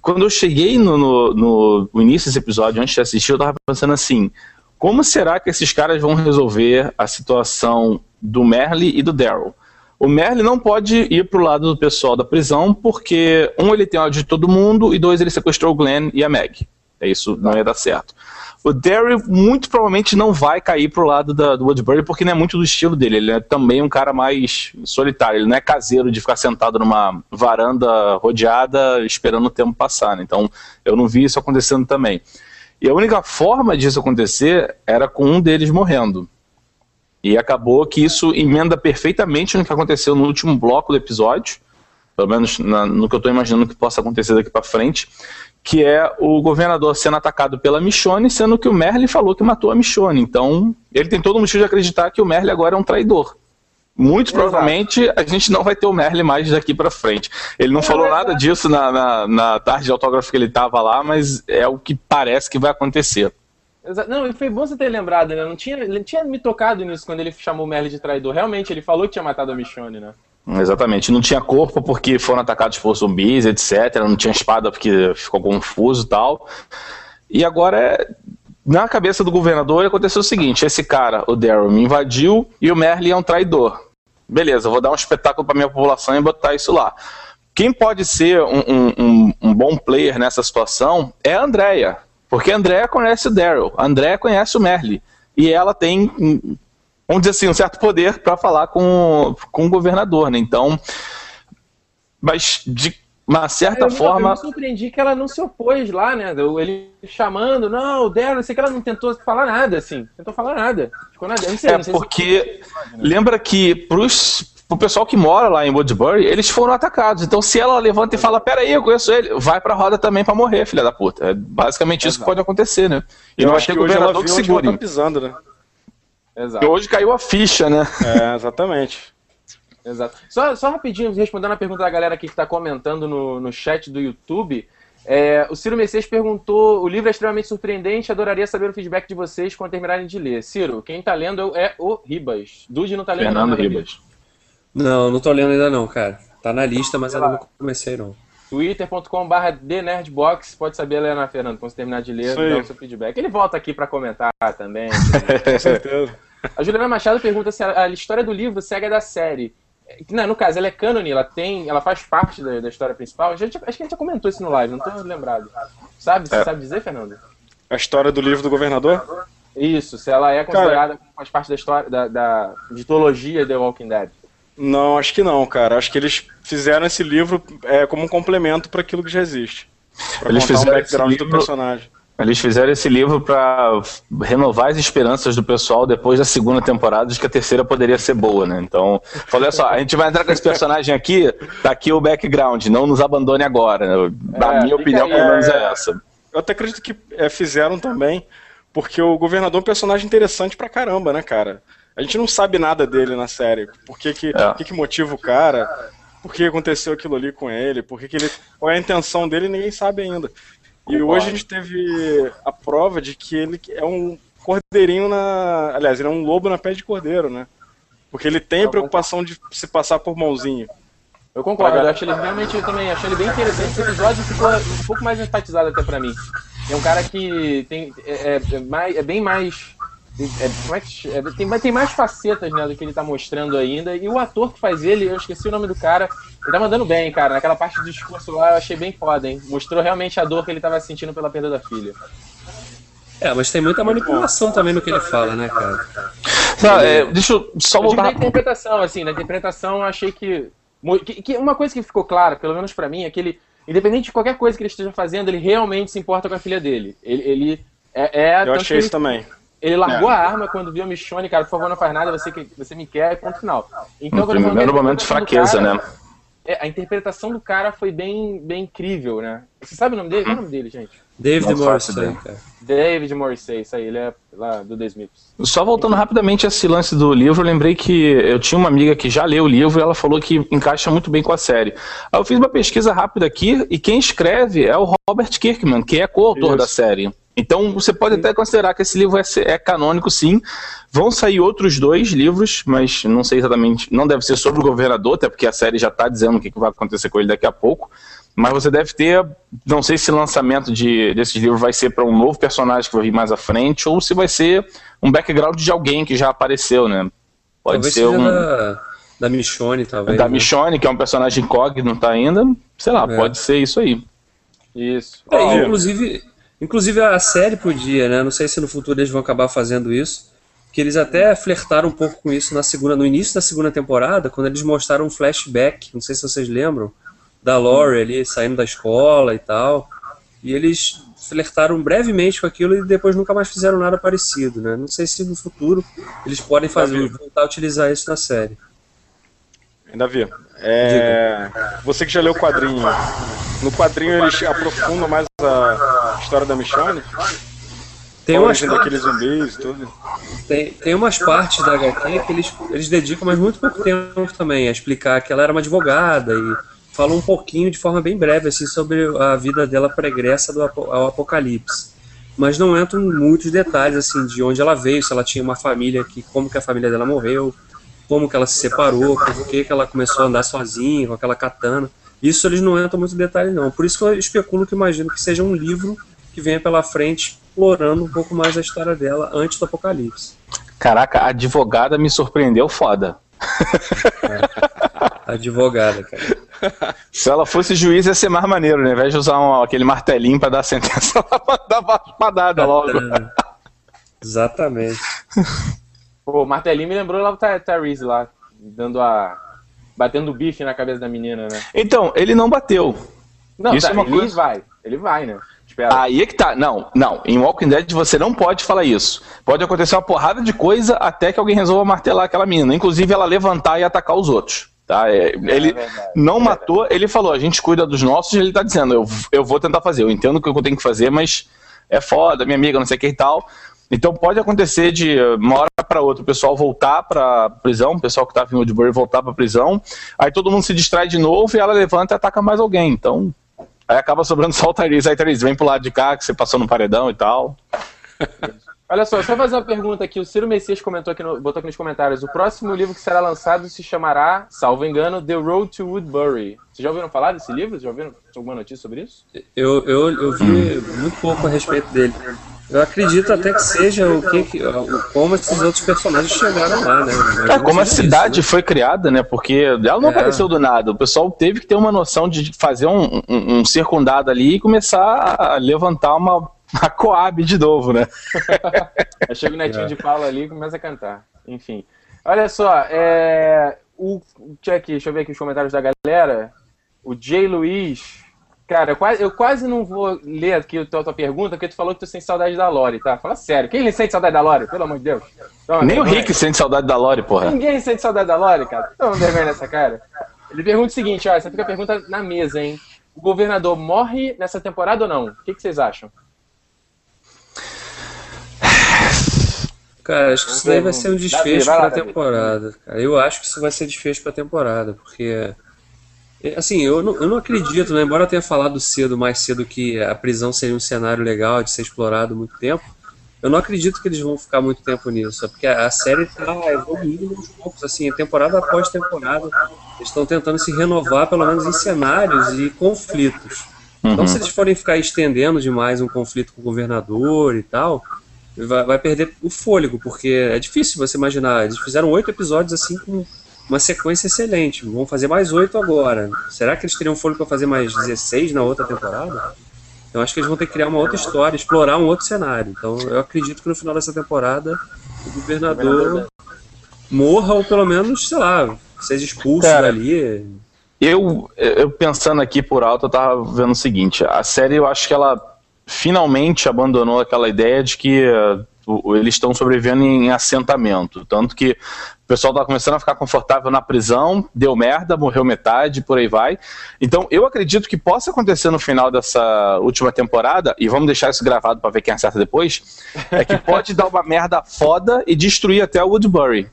quando eu cheguei no, no, no- no início desse episódio, antes de assistir, eu tava pensando assim: como será que esses caras vão resolver a situação do Merle e do Daryl? O Merle não pode ir pro lado do pessoal da prisão, porque, um, ele tem ódio de todo mundo, e dois, ele sequestrou o Glenn e a Meg. É isso, não ia dar certo. O Daryl muito provavelmente não vai cair pro lado da, do Woodbury, porque não é muito do estilo dele. Ele é também um cara mais solitário. Ele não é caseiro de ficar sentado numa varanda rodeada esperando o tempo passar. Né? Então, eu não vi isso acontecendo também. E a única forma disso acontecer era com um deles morrendo. E acabou que isso emenda perfeitamente no que aconteceu no último bloco do episódio, pelo menos na- no que eu estou imaginando que possa acontecer daqui para frente, que é o governador sendo atacado pela Michonne, sendo que o Merle falou que matou a Michonne. Então, ele tem todo motivo de acreditar que o Merle agora é um traidor. Muito Exato. provavelmente a gente não vai ter o Merle mais daqui para frente. Ele não falou nada disso na, na, na tarde de autógrafo que ele estava lá, mas é o que parece que vai acontecer. Não, foi bom você ter lembrado, né? Não tinha, ele tinha me tocado nisso quando ele chamou o Merle de traidor. Realmente, ele falou que tinha matado a Michonne, né? Exatamente. Não tinha corpo porque foram atacados por zumbis, etc. Não tinha espada porque ficou confuso e tal. E agora, é- na cabeça do governador, aconteceu o seguinte: esse cara, o Daryl, me invadiu e o Merle é um traidor. Beleza, vou dar um espetáculo para minha população e botar isso lá. Quem pode ser um- um- um bom player nessa situação é a Andrea. Porque a Andrea conhece o Daryl, a Andrea conhece o Merle. E ela tem um, vamos dizer assim, um certo poder para falar com, com o governador, né? Então, mas de uma certa eu, forma. Eu me surpreendi que ela não se opôs lá, né? Ele chamando, não, o Daryl, sei que ela não tentou falar nada, assim. Tentou falar nada. Ficou nada. Não sei, É não sei se- porque lembra que pros o pessoal que mora lá em Woodbury, eles foram atacados. Então, se ela levanta e fala, peraí, eu conheço ele, vai pra roda também pra morrer, filha da puta. É basicamente isso que pode acontecer, né? E Eu não vai acho ter que hoje ela governador que segure. tá pisando, né? Exato. Hoje caiu a ficha, né? É, exatamente. Exato. Só, só rapidinho, respondendo a pergunta da galera aqui que está comentando no, no chat do YouTube. é, o Ciro Messias perguntou: o livro é extremamente surpreendente, adoraria saber o feedback de vocês quando terminarem de ler. Ciro, quem está lendo é o Ribas. Dude não está lendo Fernando nada, Ribas. Não, não tô lendo ainda não, cara. Tá na lista, mas ainda não comecei não. twitter.com.br TheNerdBox, pode saber, Helena Fernando, quando você terminar de ler, dá o seu feedback. Ele volta aqui para comentar também. Com certeza. A Juliana Machado pergunta se a, a, história do livro segue a da série. Não, no caso, ela é cânone, ela tem, ela faz parte da, da história principal. Já, acho que a gente já comentou isso no live, não estou lembrado. Sabe? Você é. sabe dizer, Fernando? A história do livro do governador? Isso, se ela é considerada como faz parte da história da, da mitologia The Walking Dead. Não, acho que não, cara. Acho que eles fizeram esse livro é, como um complemento para aquilo que já existe. Eles fizeram um background livro... do personagem. Eles fizeram esse livro para renovar as esperanças do pessoal depois da segunda temporada de que a terceira poderia ser boa, né? Então, olha só, a gente vai entrar com esse personagem aqui, tá aqui o background, não nos abandone agora. Na é, minha opinião, pelo menos é essa. Eu até acredito que é, fizeram também, porque o governador é um personagem interessante pra caramba, né, cara? A gente não sabe nada dele na série. Por que, que, é. que, que motiva o cara? Por que aconteceu aquilo ali com ele? Por que, que ele. Qual é a intenção dele? Ninguém sabe ainda. E hoje a gente teve a prova de que ele é um cordeirinho na. Aliás, ele é um lobo na pele de cordeiro, né? Porque ele tem a preocupação de se passar por mãozinho. Eu concordo, eu acho ele realmente eu também achei ele bem interessante. Esse episódio ficou um pouco mais enfatizado até pra mim. É um cara que tem, é, é, é mais, é bem mais. É, como é que, é, tem, tem mais facetas né, do que ele tá mostrando ainda. E o ator que faz ele, eu esqueci o nome do cara, ele tá mandando bem, cara. Naquela parte do discurso lá eu achei bem foda, hein? Mostrou realmente a dor que ele tava sentindo pela perda da filha. É, mas tem muita manipulação também no que ele fala, né, cara? Não, é, deixa eu só voltar. Na interpretação, assim, na interpretação eu achei que, que, que. Uma coisa que ficou clara, pelo menos para mim, é que ele, independente de qualquer coisa que ele esteja fazendo, ele realmente se importa com a filha dele. Ele. ele é, é eu achei isso também. Ele largou é. a arma quando viu a Michonne, cara, por favor, não faz nada, você, você me quer, ponto final. Então, no primeiro momento de fraqueza, cara, né? É, a interpretação do cara foi bem, bem incrível, né? Você sabe o nome dele? Qual é o nome dele, gente? David Morrissey, cara. David Morrissey, isso aí, ele é lá do The Smiths. Só voltando rapidamente a esse lance do livro, eu lembrei que eu tinha uma amiga que já leu o livro e ela falou que encaixa muito bem com a série. Aí eu fiz uma pesquisa rápida aqui e quem escreve é o Robert Kirkman, que é coautor da série. Então você pode até considerar que esse livro é, é, canônico, sim. Vão sair outros dois livros, mas não sei exatamente. Não deve ser sobre o governador, até porque a série já está dizendo o que, que vai acontecer com ele daqui a pouco. Mas você deve ter, não sei se o lançamento de, desses livros vai ser para um novo personagem que vai vir mais à frente, ou se vai ser um background de alguém que já apareceu, né? Pode talvez ser um. Da, da Michonne, talvez. Da né? Michonne, que é um personagem incógnito ainda. Sei lá, é. pode ser isso aí. Isso. É, inclusive, Inclusive a série podia, né? Não sei se no futuro eles vão acabar fazendo isso. Que eles até flertaram um pouco com isso na segunda, no início da segunda temporada, quando eles mostraram um flashback, não sei se vocês lembram, da Lori ali saindo da escola e tal. E eles flertaram brevemente com aquilo e depois nunca mais fizeram nada parecido, né? Não sei se no futuro eles podem fazer, voltar a utilizar isso na série. Davi, é... você que já leu o quadrinho, no quadrinho eles aprofundam mais a história da Michonne? Tem umas daqueles zumbis tudo. Tem, tem umas partes da HQ que eles, eles dedicam, mas muito pouco tempo também, a explicar que ela era uma advogada e falam um pouquinho de forma bem breve assim, sobre a vida dela pregressa do, ao apocalipse. Mas não entram muitos detalhes assim de onde ela veio, se ela tinha uma família, que, como que a família dela morreu, como que ela se separou, por que, que ela começou a andar sozinha com aquela katana. Isso eles não entram muito em detalhe, não. Por isso que eu especulo que imagino que seja um livro que venha pela frente explorando um pouco mais a história dela antes do apocalipse. Caraca, a advogada me surpreendeu foda. É. Advogada, cara. Se ela fosse juiz, ia ser mais maneiro, né? Ao invés de usar um, aquele martelinho pra dar a sentença, ela dava espadada logo. Exatamente. Pô, o martelinho me lembrou lá o Tyrese lá, dando a batendo o bife na cabeça da menina, né? Então, ele não bateu. Não, Isso tá, é uma ele coisa... vai. Ele vai, né? Espera. Aí é que tá. Não, não. Em Walking Dead você não pode falar isso. Pode acontecer uma porrada de coisa até que alguém resolva martelar aquela menina. Inclusive ela levantar e atacar os outros. Tá? É, é ele é não matou, ele falou, a gente cuida dos nossos, ele tá dizendo, eu, eu vou tentar fazer, eu entendo o que eu tenho que fazer, mas é foda, minha amiga, não sei o que e tal. Então pode acontecer de uma hora para outra o pessoal voltar para prisão, o pessoal que estava em Woodbury voltar para prisão, aí todo mundo se distrai de novo e ela levanta e ataca mais alguém. Então aí acaba sobrando só o Tyrese. Aí Tyrese, vem pro lado de cá que você passou no paredão e tal. Olha só, só fazer uma pergunta aqui. O Ciro Messias comentou aqui no, botou aqui nos comentários. O próximo livro que será lançado se chamará, salvo engano, The Road to Woodbury. Vocês já ouviram falar desse livro? Já ouviram alguma notícia sobre isso? Eu, eu, eu vi muito pouco a respeito dele. Eu acredito até que seja o que, como esses outros personagens chegaram lá, né? É, como a cidade isso, né? foi criada, né? Porque ela não é. apareceu do nada. O pessoal teve que ter uma noção de fazer um, um, um circundado ali e começar a levantar uma a Coab de novo, né? Aí chega o netinho é. de Paula ali e começa a cantar. Enfim. Olha só, é... o. Check, deixa eu ver aqui os comentários da galera. O J. Luiz. Cara, eu quase, eu quase não vou ler aqui a tua, tua pergunta, porque tu falou que tu sente saudade da Lore, tá? Fala sério. Quem sente saudade da Lore? Pelo amor de Deus. Toma, Nem o Rick sente saudade da Lore, porra. Ninguém sente saudade da Lore, cara. Toma vergonha nessa cara. Ele pergunta o seguinte, ó, essa fica a pergunta na mesa, hein? O governador morre nessa temporada ou não? O que, que vocês acham? Cara, acho que isso daí vai ser um desfecho para a temporada. Cara. Eu acho que isso vai ser desfecho para a temporada, porque assim, eu não, eu não acredito, né? Embora eu tenha falado cedo, mais cedo que a prisão seria um cenário legal de ser explorado muito tempo, eu não acredito que eles vão ficar muito tempo nisso, porque a série está evoluindo aos poucos, assim, temporada após temporada, eles estão tentando se renovar, pelo menos em cenários e conflitos. Então, uhum. Então, se eles forem ficar estendendo demais um conflito com o governador e tal, vai, vai perder o fôlego, porque é difícil você imaginar. Eles fizeram oito episódios assim com uma sequência excelente. Vão fazer mais oito agora. Será que eles teriam fôlego para fazer mais 16 na outra temporada? Então acho que eles vão ter que criar uma outra história, explorar um outro cenário. Então eu acredito que no final dessa temporada o governador morra ou pelo menos, sei lá, seja expulso Cara, dali. Eu, eu pensando aqui por alto, eu tava vendo o seguinte, a série eu acho que ela finalmente abandonou aquela ideia de que eles estão sobrevivendo em assentamento. Tanto que o pessoal está começando a ficar confortável na prisão, deu merda, morreu metade, por aí vai. Então, eu acredito que possa acontecer no final dessa última temporada, e vamos deixar isso gravado para ver quem acerta depois, é que pode dar uma merda foda e destruir até o Woodbury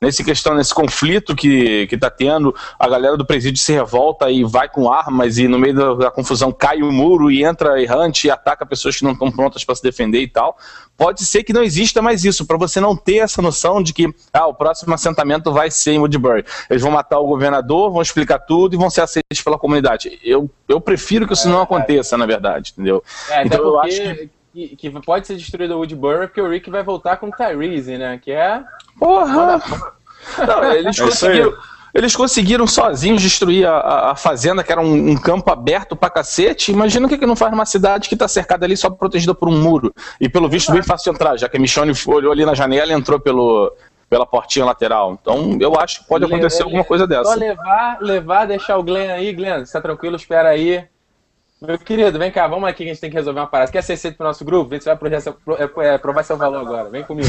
nesse questão, nesse conflito que, que tá tendo, a galera do presídio se revolta e vai com armas e no meio da, da confusão cai o um muro e entra errante e ataca pessoas que não estão prontas para se defender e tal. Pode ser que não exista mais isso, para você não ter essa noção de que ah, o próximo assentamento vai ser em Woodbury. Eles vão matar o governador, vão explicar tudo e vão ser aceitos pela comunidade. Eu, eu prefiro que isso não aconteça, na verdade, entendeu? É, então eu acho que que, que pode ser destruído o Woodbury porque o Rick vai voltar com o Tyrese, né? Que é. Porra! Não, eles é conseguiram. Eles conseguiram sozinhos destruir a, a fazenda, que era um, um, campo aberto pra cacete. Imagina o que, que não faz numa cidade que tá cercada ali só protegida por um muro. E pelo visto, bem fácil de entrar, já que a Michonne olhou ali na janela e entrou pelo, pela portinha lateral. Então, eu acho que pode acontecer alguma coisa dessa. Só levar, levar, deixar o Glenn aí, Glenn, você tá tranquilo, espera aí. Meu querido, vem cá, vamos aqui que a gente tem que resolver uma parada. Quer ser aceito pro nosso grupo? Vem, você vai provar seu, é, é, provar seu valor agora. Vem comigo.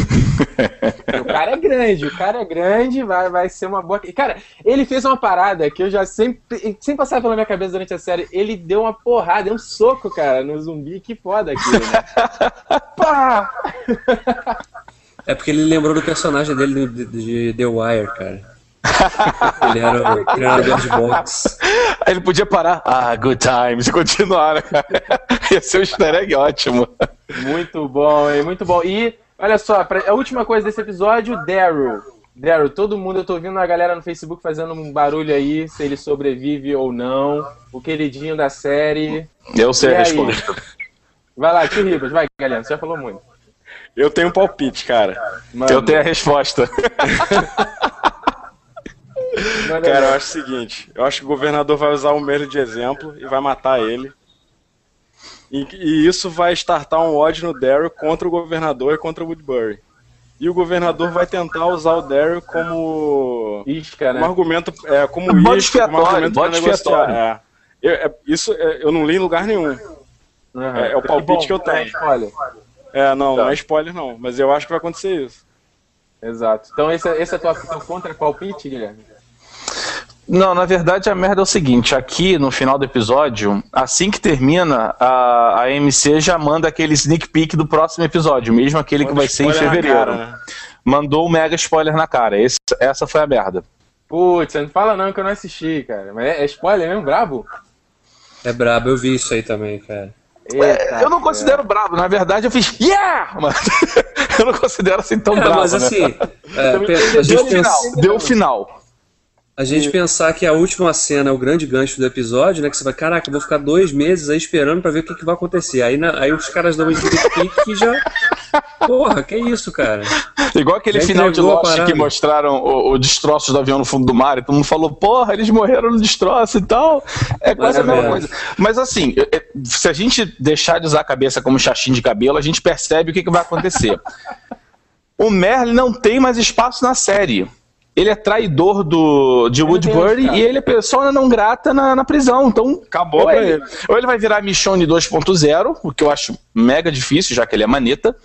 o cara é grande, o cara é grande, vai, vai ser uma boa. Cara, ele fez uma parada que eu já sempre. Sem passar pela minha cabeça durante a série, ele deu uma porrada, deu um soco, cara, no zumbi. Que foda aquilo. Né? Pá! É porque ele lembrou do personagem dele de, de The Wire, cara. Ele era o treinador de boxe. Aí ele podia parar. Ah, good times. E continuar, né, Ia ser um easter egg ótimo. Muito bom, hein? Muito bom. E, olha só, a última coisa desse episódio, Daryl. Daryl, todo mundo, eu tô ouvindo a galera no Facebook fazendo um barulho aí, se ele sobrevive ou não. O queridinho da série. Eu sei a resposta. Vai lá, tio Ribas, vai, galera, você já falou muito. Eu tenho um palpite, cara. Mano. Eu tenho a resposta. Cara, eu acho o seguinte: eu acho que o governador vai usar o mesmo de exemplo e vai matar ele. E, e isso vai startar um ódio no Daryl contra o governador e contra o Woodbury. E o governador vai tentar usar o Daryl como isca, né? um argumento, é, como isca, como argumento para negociar. É. Eu, é, isso é, eu não li em lugar nenhum. Uhum. É, é, o palpite que, bom, que eu tenho. É, não, tá. não é spoiler não, mas eu acho que vai acontecer isso. Exato. Então esse, esse é o teu contra-palpite, Guilherme? Não, na verdade a merda é o seguinte, aqui no final do episódio, assim que termina, a, a MC já manda aquele sneak peek do próximo episódio, mesmo aquele Manda que vai ser em fevereiro. Cara, né? Mandou um mega spoiler na cara. Esse, essa foi a merda. Putz, não fala não que eu não assisti, cara. Mas é, é spoiler mesmo, brabo? É brabo, eu vi isso aí também, cara. Eita, eu não considero é. brabo, na verdade eu fiz yeah! Mas eu não considero assim tão é, brabo. Mas né? assim, né? é, a gente deu, pensa... deu o final. A gente e... pensar que a última cena é o grande gancho do episódio, né? Que você vai, caraca, eu vou ficar dois meses aí esperando para ver o que, que vai acontecer. Aí, na, aí os caras dão um clique que já. Porra, que isso, cara? Igual aquele já final de Lost que mostraram o, o destroço do avião no fundo do mar e todo mundo falou, porra, eles morreram no destroço e tal. É quase a mesma é coisa. Mas assim, se a gente deixar de usar a cabeça como chachim de cabelo, a gente percebe o que, que vai acontecer. o Merlin não tem mais espaço na série ele é traidor do, de Woodbury e ele é pessoa não grata na, na prisão. Então, acabou ou ele, ele. Ou ele vai virar Michonne 2.0, o que eu acho mega difícil, já que ele é maneta.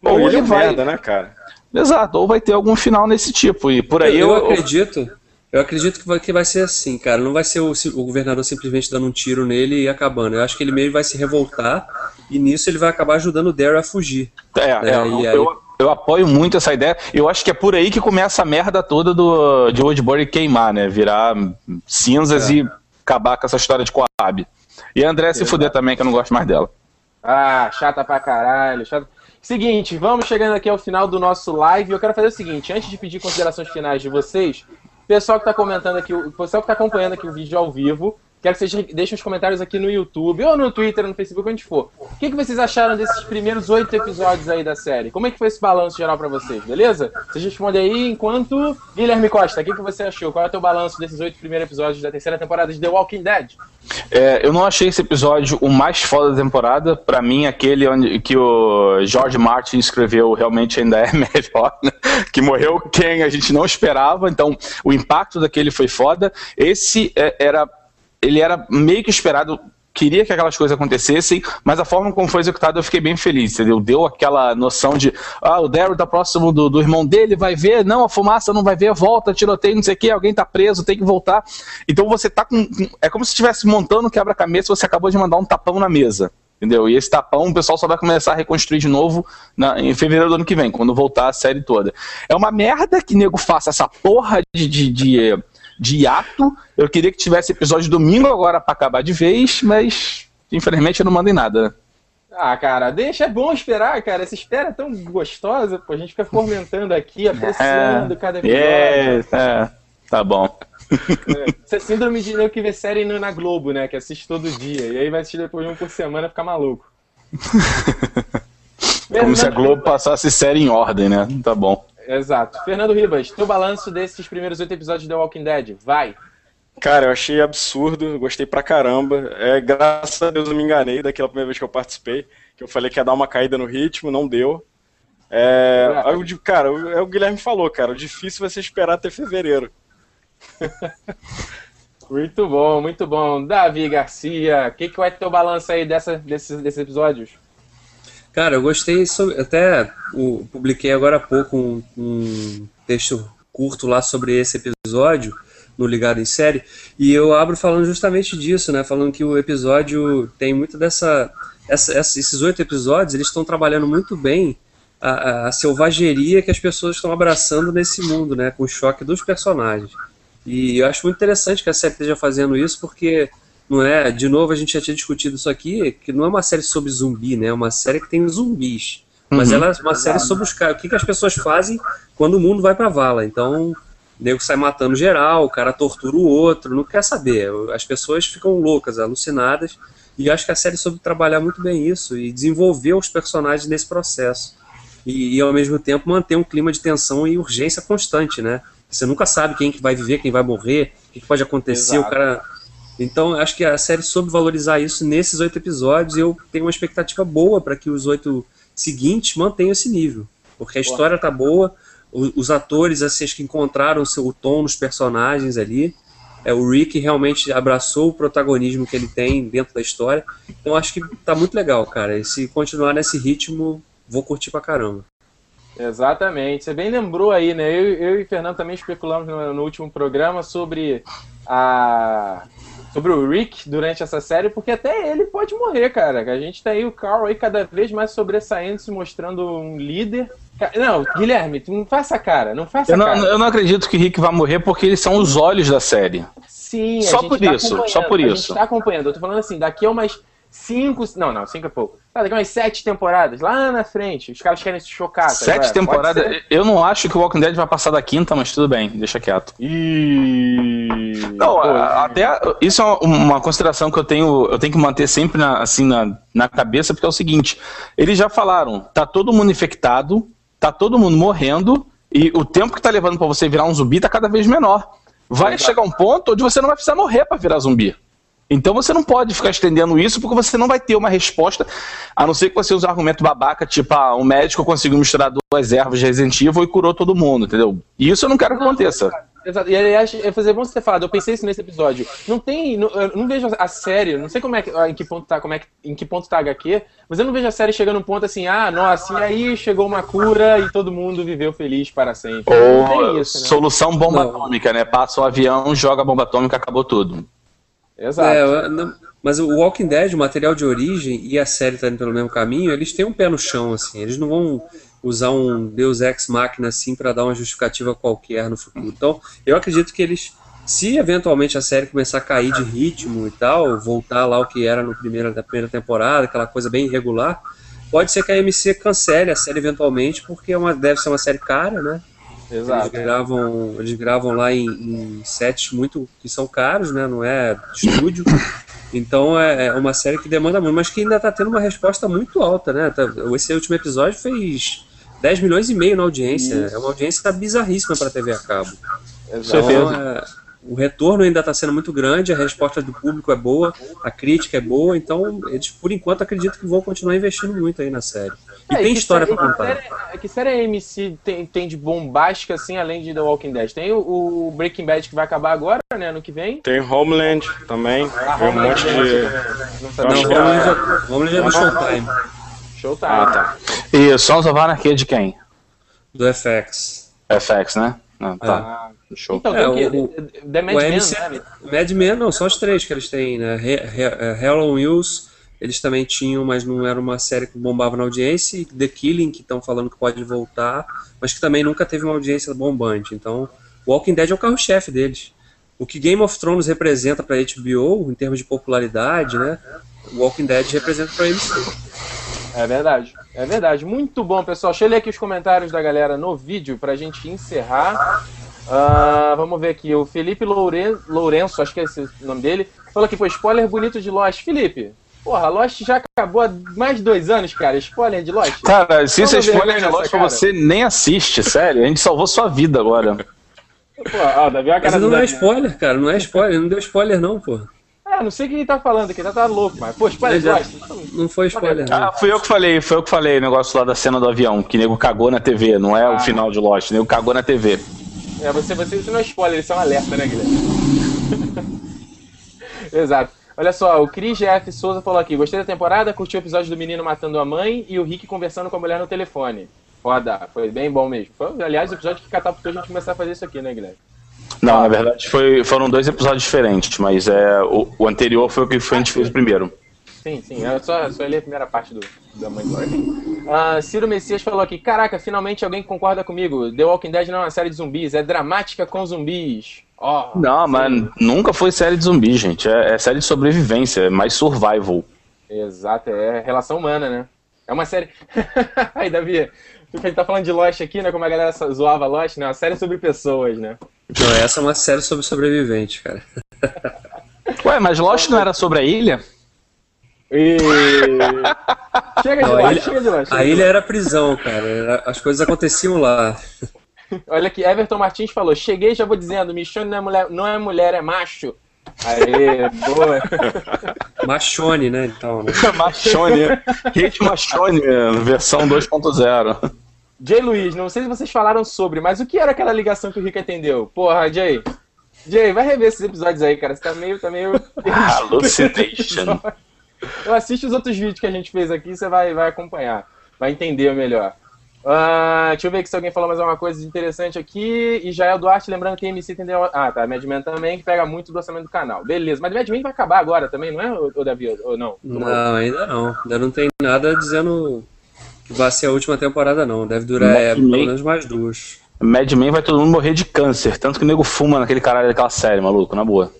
Não, ou ele, ele é vai. Merda, né, cara? Exato, ou vai ter algum final nesse tipo. E por aí eu, eu, eu acredito. Eu acredito que vai, que vai ser assim, cara. Não vai ser o, o, governador simplesmente dando um tiro nele e acabando. Eu acho que ele meio vai se revoltar e nisso ele vai acabar ajudando o Daryl a fugir. É, né? é eu, aí... eu, eu apoio muito essa ideia. Eu acho que é por aí que começa a merda toda do, de Woodbury queimar, né? Virar cinzas é. e acabar com essa história de Coab. E a André se fuder também, que eu não gosto mais dela. Ah, chata pra caralho. Chata... Seguinte, vamos chegando aqui ao final do nosso live. Eu quero fazer o seguinte, antes de pedir considerações finais de vocês, pessoal que está comentando aqui, o pessoal que está acompanhando aqui o vídeo ao vivo, Quero que vocês deixem os comentários aqui no YouTube, ou no Twitter, no Facebook, onde for. O que, que vocês acharam desses primeiros oito episódios aí da série? Como é que foi esse balanço geral para vocês, beleza? Vocês respondem aí enquanto. Guilherme Costa, o que, que você achou? Qual é o teu balanço desses oito primeiros episódios da terceira temporada de The Walking Dead? É, eu não achei esse episódio o mais foda da temporada. Para mim, aquele onde, que o George Martin escreveu realmente ainda é melhor. Né? Que morreu quem a gente não esperava. Então, o impacto daquele foi foda. Esse é, era ele era meio que esperado, queria que aquelas coisas acontecessem, mas a forma como foi executado eu fiquei bem feliz, entendeu? Deu aquela noção de, ah, o Daryl tá próximo do, do irmão dele, vai ver, não, a fumaça não vai ver, volta, tiroteio, não sei o que, alguém tá preso, tem que voltar. Então você tá com. É como se estivesse montando quebra-cabeça você acabou de mandar um tapão na mesa. Entendeu? E esse tapão o pessoal só vai começar a reconstruir de novo na, em fevereiro do ano que vem, quando voltar a série toda. É uma merda que nego faça essa porra de, de, de de hiato. Eu queria que tivesse episódio domingo agora para acabar de vez, mas infelizmente eu não mando em nada? Ah, cara, deixa, é bom esperar, cara. Essa espera é tão gostosa, pô. A gente fica fomentando aqui, apreciando é, cada episódio. É, é, tá bom. É, isso é síndrome de que vê série na Globo, né? Que assiste todo dia. E aí vai assistir depois de um por semana e ficar maluco. Como se a Globo passasse série em ordem, né? Tá bom. Exato. Fernando Ribas, teu balanço desses primeiros oito episódios de The Walking Dead, vai. Cara, eu achei absurdo, gostei pra caramba. É, graças a Deus eu me enganei daquela primeira vez que eu participei, que eu falei que ia dar uma caída no ritmo, não deu. É, eu, cara, é o Guilherme falou, cara, o difícil vai ser esperar até fevereiro. muito bom, muito bom. Davi Garcia, o que, que vai ter o balanço aí dessa, desses, desses episódios? Cara, eu gostei, sobre, até o, publiquei agora há pouco um, um, texto curto lá sobre esse episódio no Ligado em Série, e eu abro falando justamente disso, né, falando que o episódio tem muito dessa, essa, esses oito episódios, eles estão trabalhando muito bem a, a, selvageria que as pessoas estão abraçando nesse mundo, né, com o choque dos personagens. E eu acho muito interessante que a série esteja fazendo isso, porque não é, de novo a gente já tinha discutido isso aqui, que não é uma série sobre zumbi, né? É uma série que tem zumbis. Mas uhum. ela é uma série sobre os caras, o que, que as pessoas fazem quando o mundo vai pra vala. Então, o nego sai matando geral, o cara tortura o outro, não quer saber. As pessoas ficam loucas, alucinadas. E acho que a série soube trabalhar muito bem isso e desenvolver os personagens nesse processo. E, e, ao mesmo tempo manter um clima de tensão e urgência constante, né? Você nunca sabe quem que vai viver, quem vai morrer, o que, que pode acontecer, Exato. o cara então, acho que a série soube valorizar isso nesses oito episódios e eu tenho uma expectativa boa para que os oito seguintes mantenham esse nível. Porque a história tá boa, os atores assim, acho que encontraram o seu tom nos personagens ali. É, o Rick realmente abraçou o protagonismo que ele tem dentro da história. Então acho que tá muito legal, cara. E se continuar nesse ritmo, vou curtir pra caramba. Exatamente. Você bem lembrou aí, né? Eu, eu e o Fernando também especulamos no, no último programa sobre a sobre o Rick durante essa série, porque até ele pode morrer, cara. A gente tá aí o Carl aí cada vez mais sobressaindo, se mostrando um líder. Não, Guilherme, tu não faça cara, não faça eu não, cara. Eu não acredito que Rick vai morrer porque eles são os olhos da série. Sim, só por tá isso, só por isso. A gente tá acompanhando. Eu tô falando assim, daqui a umas cinco. Não, não, cinco é pouco. Ah, daqui umas sete temporadas, lá na frente. Os caras querem se chocar. Tá sete temporadas? Eu não acho que o Walking Dead vai passar da quinta, mas tudo bem, deixa quieto. E... Não, Pô, até. Isso é uma consideração que eu tenho, eu tenho que manter sempre na, assim, na, na cabeça, porque é o seguinte: eles já falaram, tá todo mundo infectado, tá todo mundo morrendo, e o tempo que tá levando para você virar um zumbi tá cada vez menor. Vai Exato. chegar um ponto onde você não vai precisar morrer para virar zumbi. Então você não pode ficar estendendo isso porque você não vai ter uma resposta, a não ser que você use um argumento babaca, tipo, ah, um médico conseguiu misturar duas ervas de Resident Evil e curou todo mundo, entendeu? E isso eu não quero que aconteça. Exato. E aliás, é fazer bom você ter falado, eu pensei isso nesse episódio. Não tem. Não, eu não vejo a série, não sei como é que, em que ponto tá, como é que, em que ponto tá a HQ, mas eu não vejo a série chegando num ponto assim, ah, nossa, e aí chegou uma cura e todo mundo viveu feliz para sempre. Ou isso, né? solução bomba não. atômica, né? Passa o avião, joga a bomba atômica, acabou tudo. Exato. É, não, mas o Walking Dead, o material de origem e a série tá indo pelo mesmo caminho, eles têm um pé no chão, assim. Eles não vão usar um Deus Ex Machina assim para dar uma justificativa qualquer no futuro. Então, eu acredito que eles, se eventualmente a série começar a cair de ritmo e tal, voltar lá o que era no primeiro, na primeira temporada, aquela coisa bem irregular, pode ser que a MC cancele a série eventualmente, porque é uma, deve ser uma série cara, né? Exato. Eles gravam, eles gravam lá em, em, sets muito que são caros, né? Não é estúdio. Então é, é uma série que demanda muito, mas que ainda está tendo uma resposta muito alta, né? Tá, esse último episódio fez 10 milhões e meio na audiência. Isso. É uma audiência bizarríssima para a TV a cabo. Exato. Então, é, o retorno ainda está sendo muito grande, a resposta do público é boa, a crítica é boa, então eles por enquanto acredito que vão continuar investindo muito aí na série. E é, tem história para contar. Que série, que série AMC tem, tem de bombástica, assim, além de The Walking Dead? Tem o, o, Breaking Bad que vai acabar agora, né, ano que vem? Tem Homeland também. Ah, tem um monte de... Não, não Homeland, é, Homeland é do Showtime. Showtime. Ah, tá. E Sons of Anarchy é de quem? Do FX. FX, né? Ah, tá. É. Show. Então, é, o, The Mad Men, né? Mad Men, não, são os três que eles têm, né? Hell on Wheels, eles também tinham, mas não era uma série que bombava na audiência, The Killing, que estão falando que pode voltar, mas que também nunca teve uma audiência bombante. Então, Walking Dead é o carro-chefe deles. O que Game of Thrones representa para HBO, em termos de popularidade, né? Walking Dead representa para MC. É verdade, é verdade. Muito bom, pessoal. Deixa eu ler aqui os comentários da galera no vídeo pra gente encerrar. Uh, vamos ver aqui. O Felipe Louren Lourenço, acho que é esse o nome dele, falou que foi spoiler bonito de Lost. Felipe, Porra, Lost já acabou há mais de dois anos, cara. Spoiler de Lost. Cara, se isso é spoiler de Lost pra você, nem assiste, sério. A gente salvou sua vida agora. Pô, ó, Davi, a cara Mas não é spoiler, cara. Não é spoiler. Não deu spoiler, não, pô. Ah, não sei quem tá falando aqui, tá, tá louco, mas. Pô, spoiler de Lost. Não foi spoiler, não. Ah, fui eu que falei, foi eu que falei o negócio lá da cena do avião, que nego cagou na TV, não é ah. o final de Lost, nego cagou na TV. É, você, você, isso não é spoiler, isso é um alerta, né, Guilherme? Exato. Olha só, o Cris F. Souza falou aqui: gostei da temporada, curti o episódio do menino matando a mãe e o Rick conversando com a mulher no telefone. Foda, foi bem bom mesmo. Foi, aliás, o episódio que catapultou a gente começar a fazer isso aqui, né, Guilherme? Não, na verdade foi, foram dois episódios diferentes, mas é, o, o anterior foi o que foi, a gente fez o primeiro. Sim, sim, eu só, só li a primeira parte do, da mãe uh, Ciro Messias falou aqui: Caraca, finalmente alguém concorda comigo. The Walking Dead não é uma série de zumbis, é dramática com zumbis. Oh, não, mas nunca foi série de zumbi, gente. É, é, série de sobrevivência, é mais survival. Exato, é relação humana, né? É uma série. Aí, Davi, a gente tá falando de Lost aqui, né? Como a galera zoava Lost, né? Uma série sobre pessoas, né? Não, essa é uma série sobre sobrevivente, cara. Ué, mas Lost não era sobre a ilha? E... chega de não, Lost, ilha, chega de Lost. A ilha era prisão, cara. As coisas aconteciam lá. Olha aqui, Everton Martins falou: Cheguei já vou dizendo, Michone não é mulher, não é, mulher, é macho. Aê, boa. Machone, né? Então, né? Machone. Hate Machone, versão 2.0. Jay Luiz, não sei se vocês falaram sobre, mas o que era aquela ligação que o Rico entendeu? Porra, Jay. Jay, vai rever esses episódios aí, cara. Você tá meio. Tá meio... Hallucination. Eu assisto os outros vídeos que a gente fez aqui, você vai, vai acompanhar. Vai entender melhor. Uh, deixa eu ver aqui se alguém falou mais alguma coisa interessante aqui. E Jael Duarte, lembrando que a MC tem. Ah, tá. Mad Men também, que pega muito do orçamento do canal. Beleza. Mas Mad Men vai acabar agora também, não é, o Davi? Ou não? Não, ainda não. Ainda não tem nada dizendo que vai ser a última temporada, não. Deve durar é, pelo menos mais duas. Mad Men vai todo mundo morrer de câncer. Tanto que o nego fuma naquele caralho daquela série, maluco, na boa.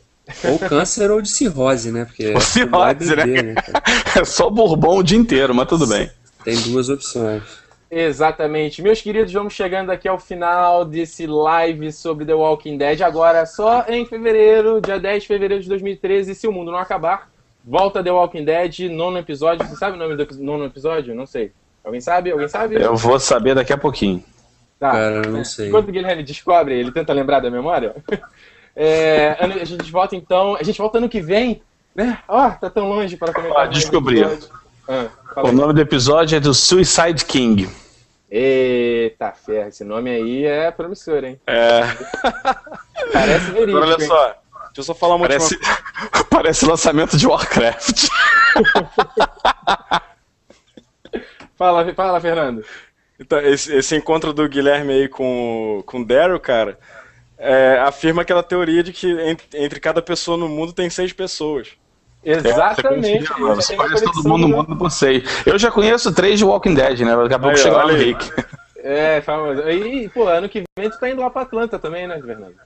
Ou câncer ou de cirrose, né? Porque ou cirrose, né? né É só bourbon o dia inteiro, mas tudo bem. Tem duas opções. Exatamente. Meus queridos, vamos chegando aqui ao final desse live sobre The Walking Dead. Agora, só em fevereiro, dia 10 de fevereiro de 2013, se o mundo não acabar, volta The Walking Dead, nono episódio. Você sabe o nome do nono episódio? Não sei. Alguém sabe? Alguém sabe? Eu vou saber daqui a pouquinho. Tá. Cara, não sei. Enquanto o Guilherme descobre, ele tenta lembrar da memória. É, a gente volta então. A gente volta ano que vem, né? Ó, oh, tá tão longe para comentar. Ah, descobri. Ah, o nome do episódio é do Suicide King. Eita ferro, esse nome aí é promissor, hein? É. Parece verídico. olha só, deixa eu só falar uma Parece, última... Parece lançamento de Warcraft. fala, fala, Fernando. Então, esse, esse, encontro do Guilherme aí com, com o Daryl, cara, é, afirma aquela teoria de que entre, entre, cada pessoa no mundo tem seis pessoas. Exatamente. É, você conhece todo mundo no mundo por seis. Eu já conheço três de Walking Dead, né? Daqui a pouco chega lá no Rick. É, famoso. E, pô, ano que vem tu tá indo lá pra Atlanta também, né, Fernando?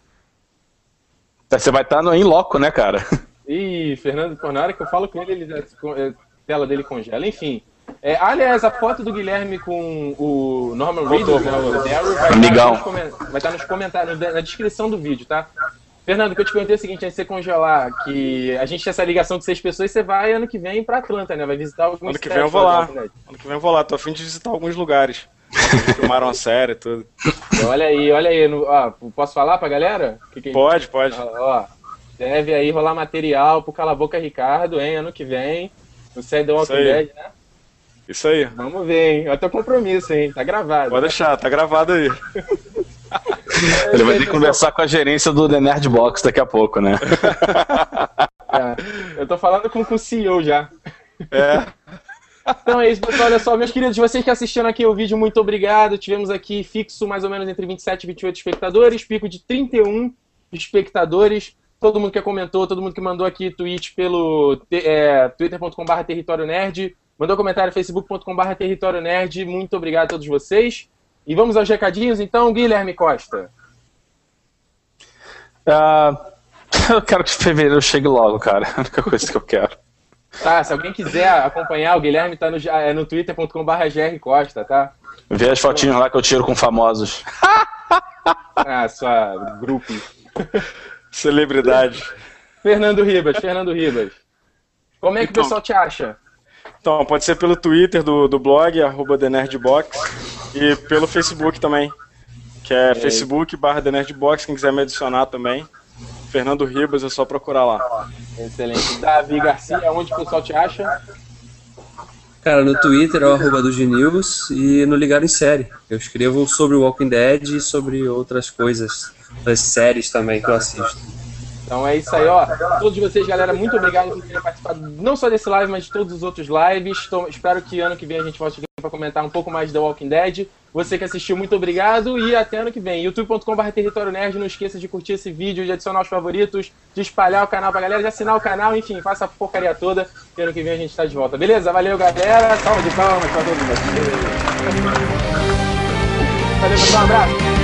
Você vai estar tá no em loco, né, cara? Ih, Fernando, pô, na hora que eu falo com ele, ele a tela dele congela. Enfim. É, aliás, a foto do Guilherme com o Norman Reedus, né, o Daryl, vai, Amigão. Estar vai estar nos comentários, na descrição do vídeo, tá? Fernando, o que eu te perguntei é o seguinte, antes de você congelar, que a gente tem essa ligação de seis pessoas, você vai ano que vem pra Atlanta, né? Vai visitar alguns Ano que vem eu vou lá. Ano que vem eu vou lá, tô afim de visitar alguns lugares. Filmaram a série e tudo. Olha aí, olha aí. No, ó, posso falar pra galera? Que que pode, pode. Ó, deve aí rolar material pro Cala Boca Ricardo, hein? Ano que vem. No Sede Walking Dead, né? Isso aí. Vamos ver, hein? Olha teu compromisso, hein? Tá gravado. Pode deixar, tá gravado aí. Ele vai ter que conversar com a gerência do The Nerd Box daqui a pouco, né? É, eu tô falando com, com o CEO já. É. Então é isso, pessoal. Olha só, meus queridos, vocês que assistiram aqui o vídeo, muito obrigado. Tivemos aqui fixo mais ou menos entre 27 e 28 espectadores, pico de 31 espectadores. Todo mundo que comentou, todo mundo que mandou aqui tweet pelo é, twitter.com.br território nerd, mandou comentário facebook.com.br território nerd. Muito obrigado a todos vocês. E vamos aos recadinhos, então, Guilherme Costa. Uh, eu quero que fevereiro chegue logo, cara. É a única coisa que eu quero. Tá, se alguém quiser acompanhar, o Guilherme tá no, é, no twitter.com.br grcosta, tá? Vê as fotinhas lá que eu tiro com famosos. ah, sua grupo. Celebridade. Fernando Ribas, Fernando Ribas. Como é que então, o pessoal te acha? Então, pode ser pelo Twitter do, do blog, arroba TheNerdBox, e pelo Facebook também, que é, é Facebook barra TheNerdBox, quem quiser me adicionar também. Fernando Ribas, é só procurar lá. Excelente. Davi Garcia, onde o pessoal te acha? Cara, no Twitter é o arroba do Gnews e no Ligado em Série. Eu escrevo sobre o Walking Dead e sobre outras coisas, das séries também que eu assisto. Então é isso aí, ó. Todos vocês, galera, muito obrigado por terem participado não só desse live, mas de todos os outros lives. Espero que ano que vem a gente volte aqui para comentar um pouco mais de The Walking Dead. Você que assistiu, muito obrigado e até ano que vem. youtube.com.br Território Nerd. Não esqueça de curtir esse vídeo, de adicionar os favoritos, de espalhar o canal pra galera, de assinar o canal, enfim, faça a porcaria toda. E ano que vem a gente tá de volta. Beleza? Valeu, galera. Salve de palmas pra. Valeu, pessoal. Um abraço.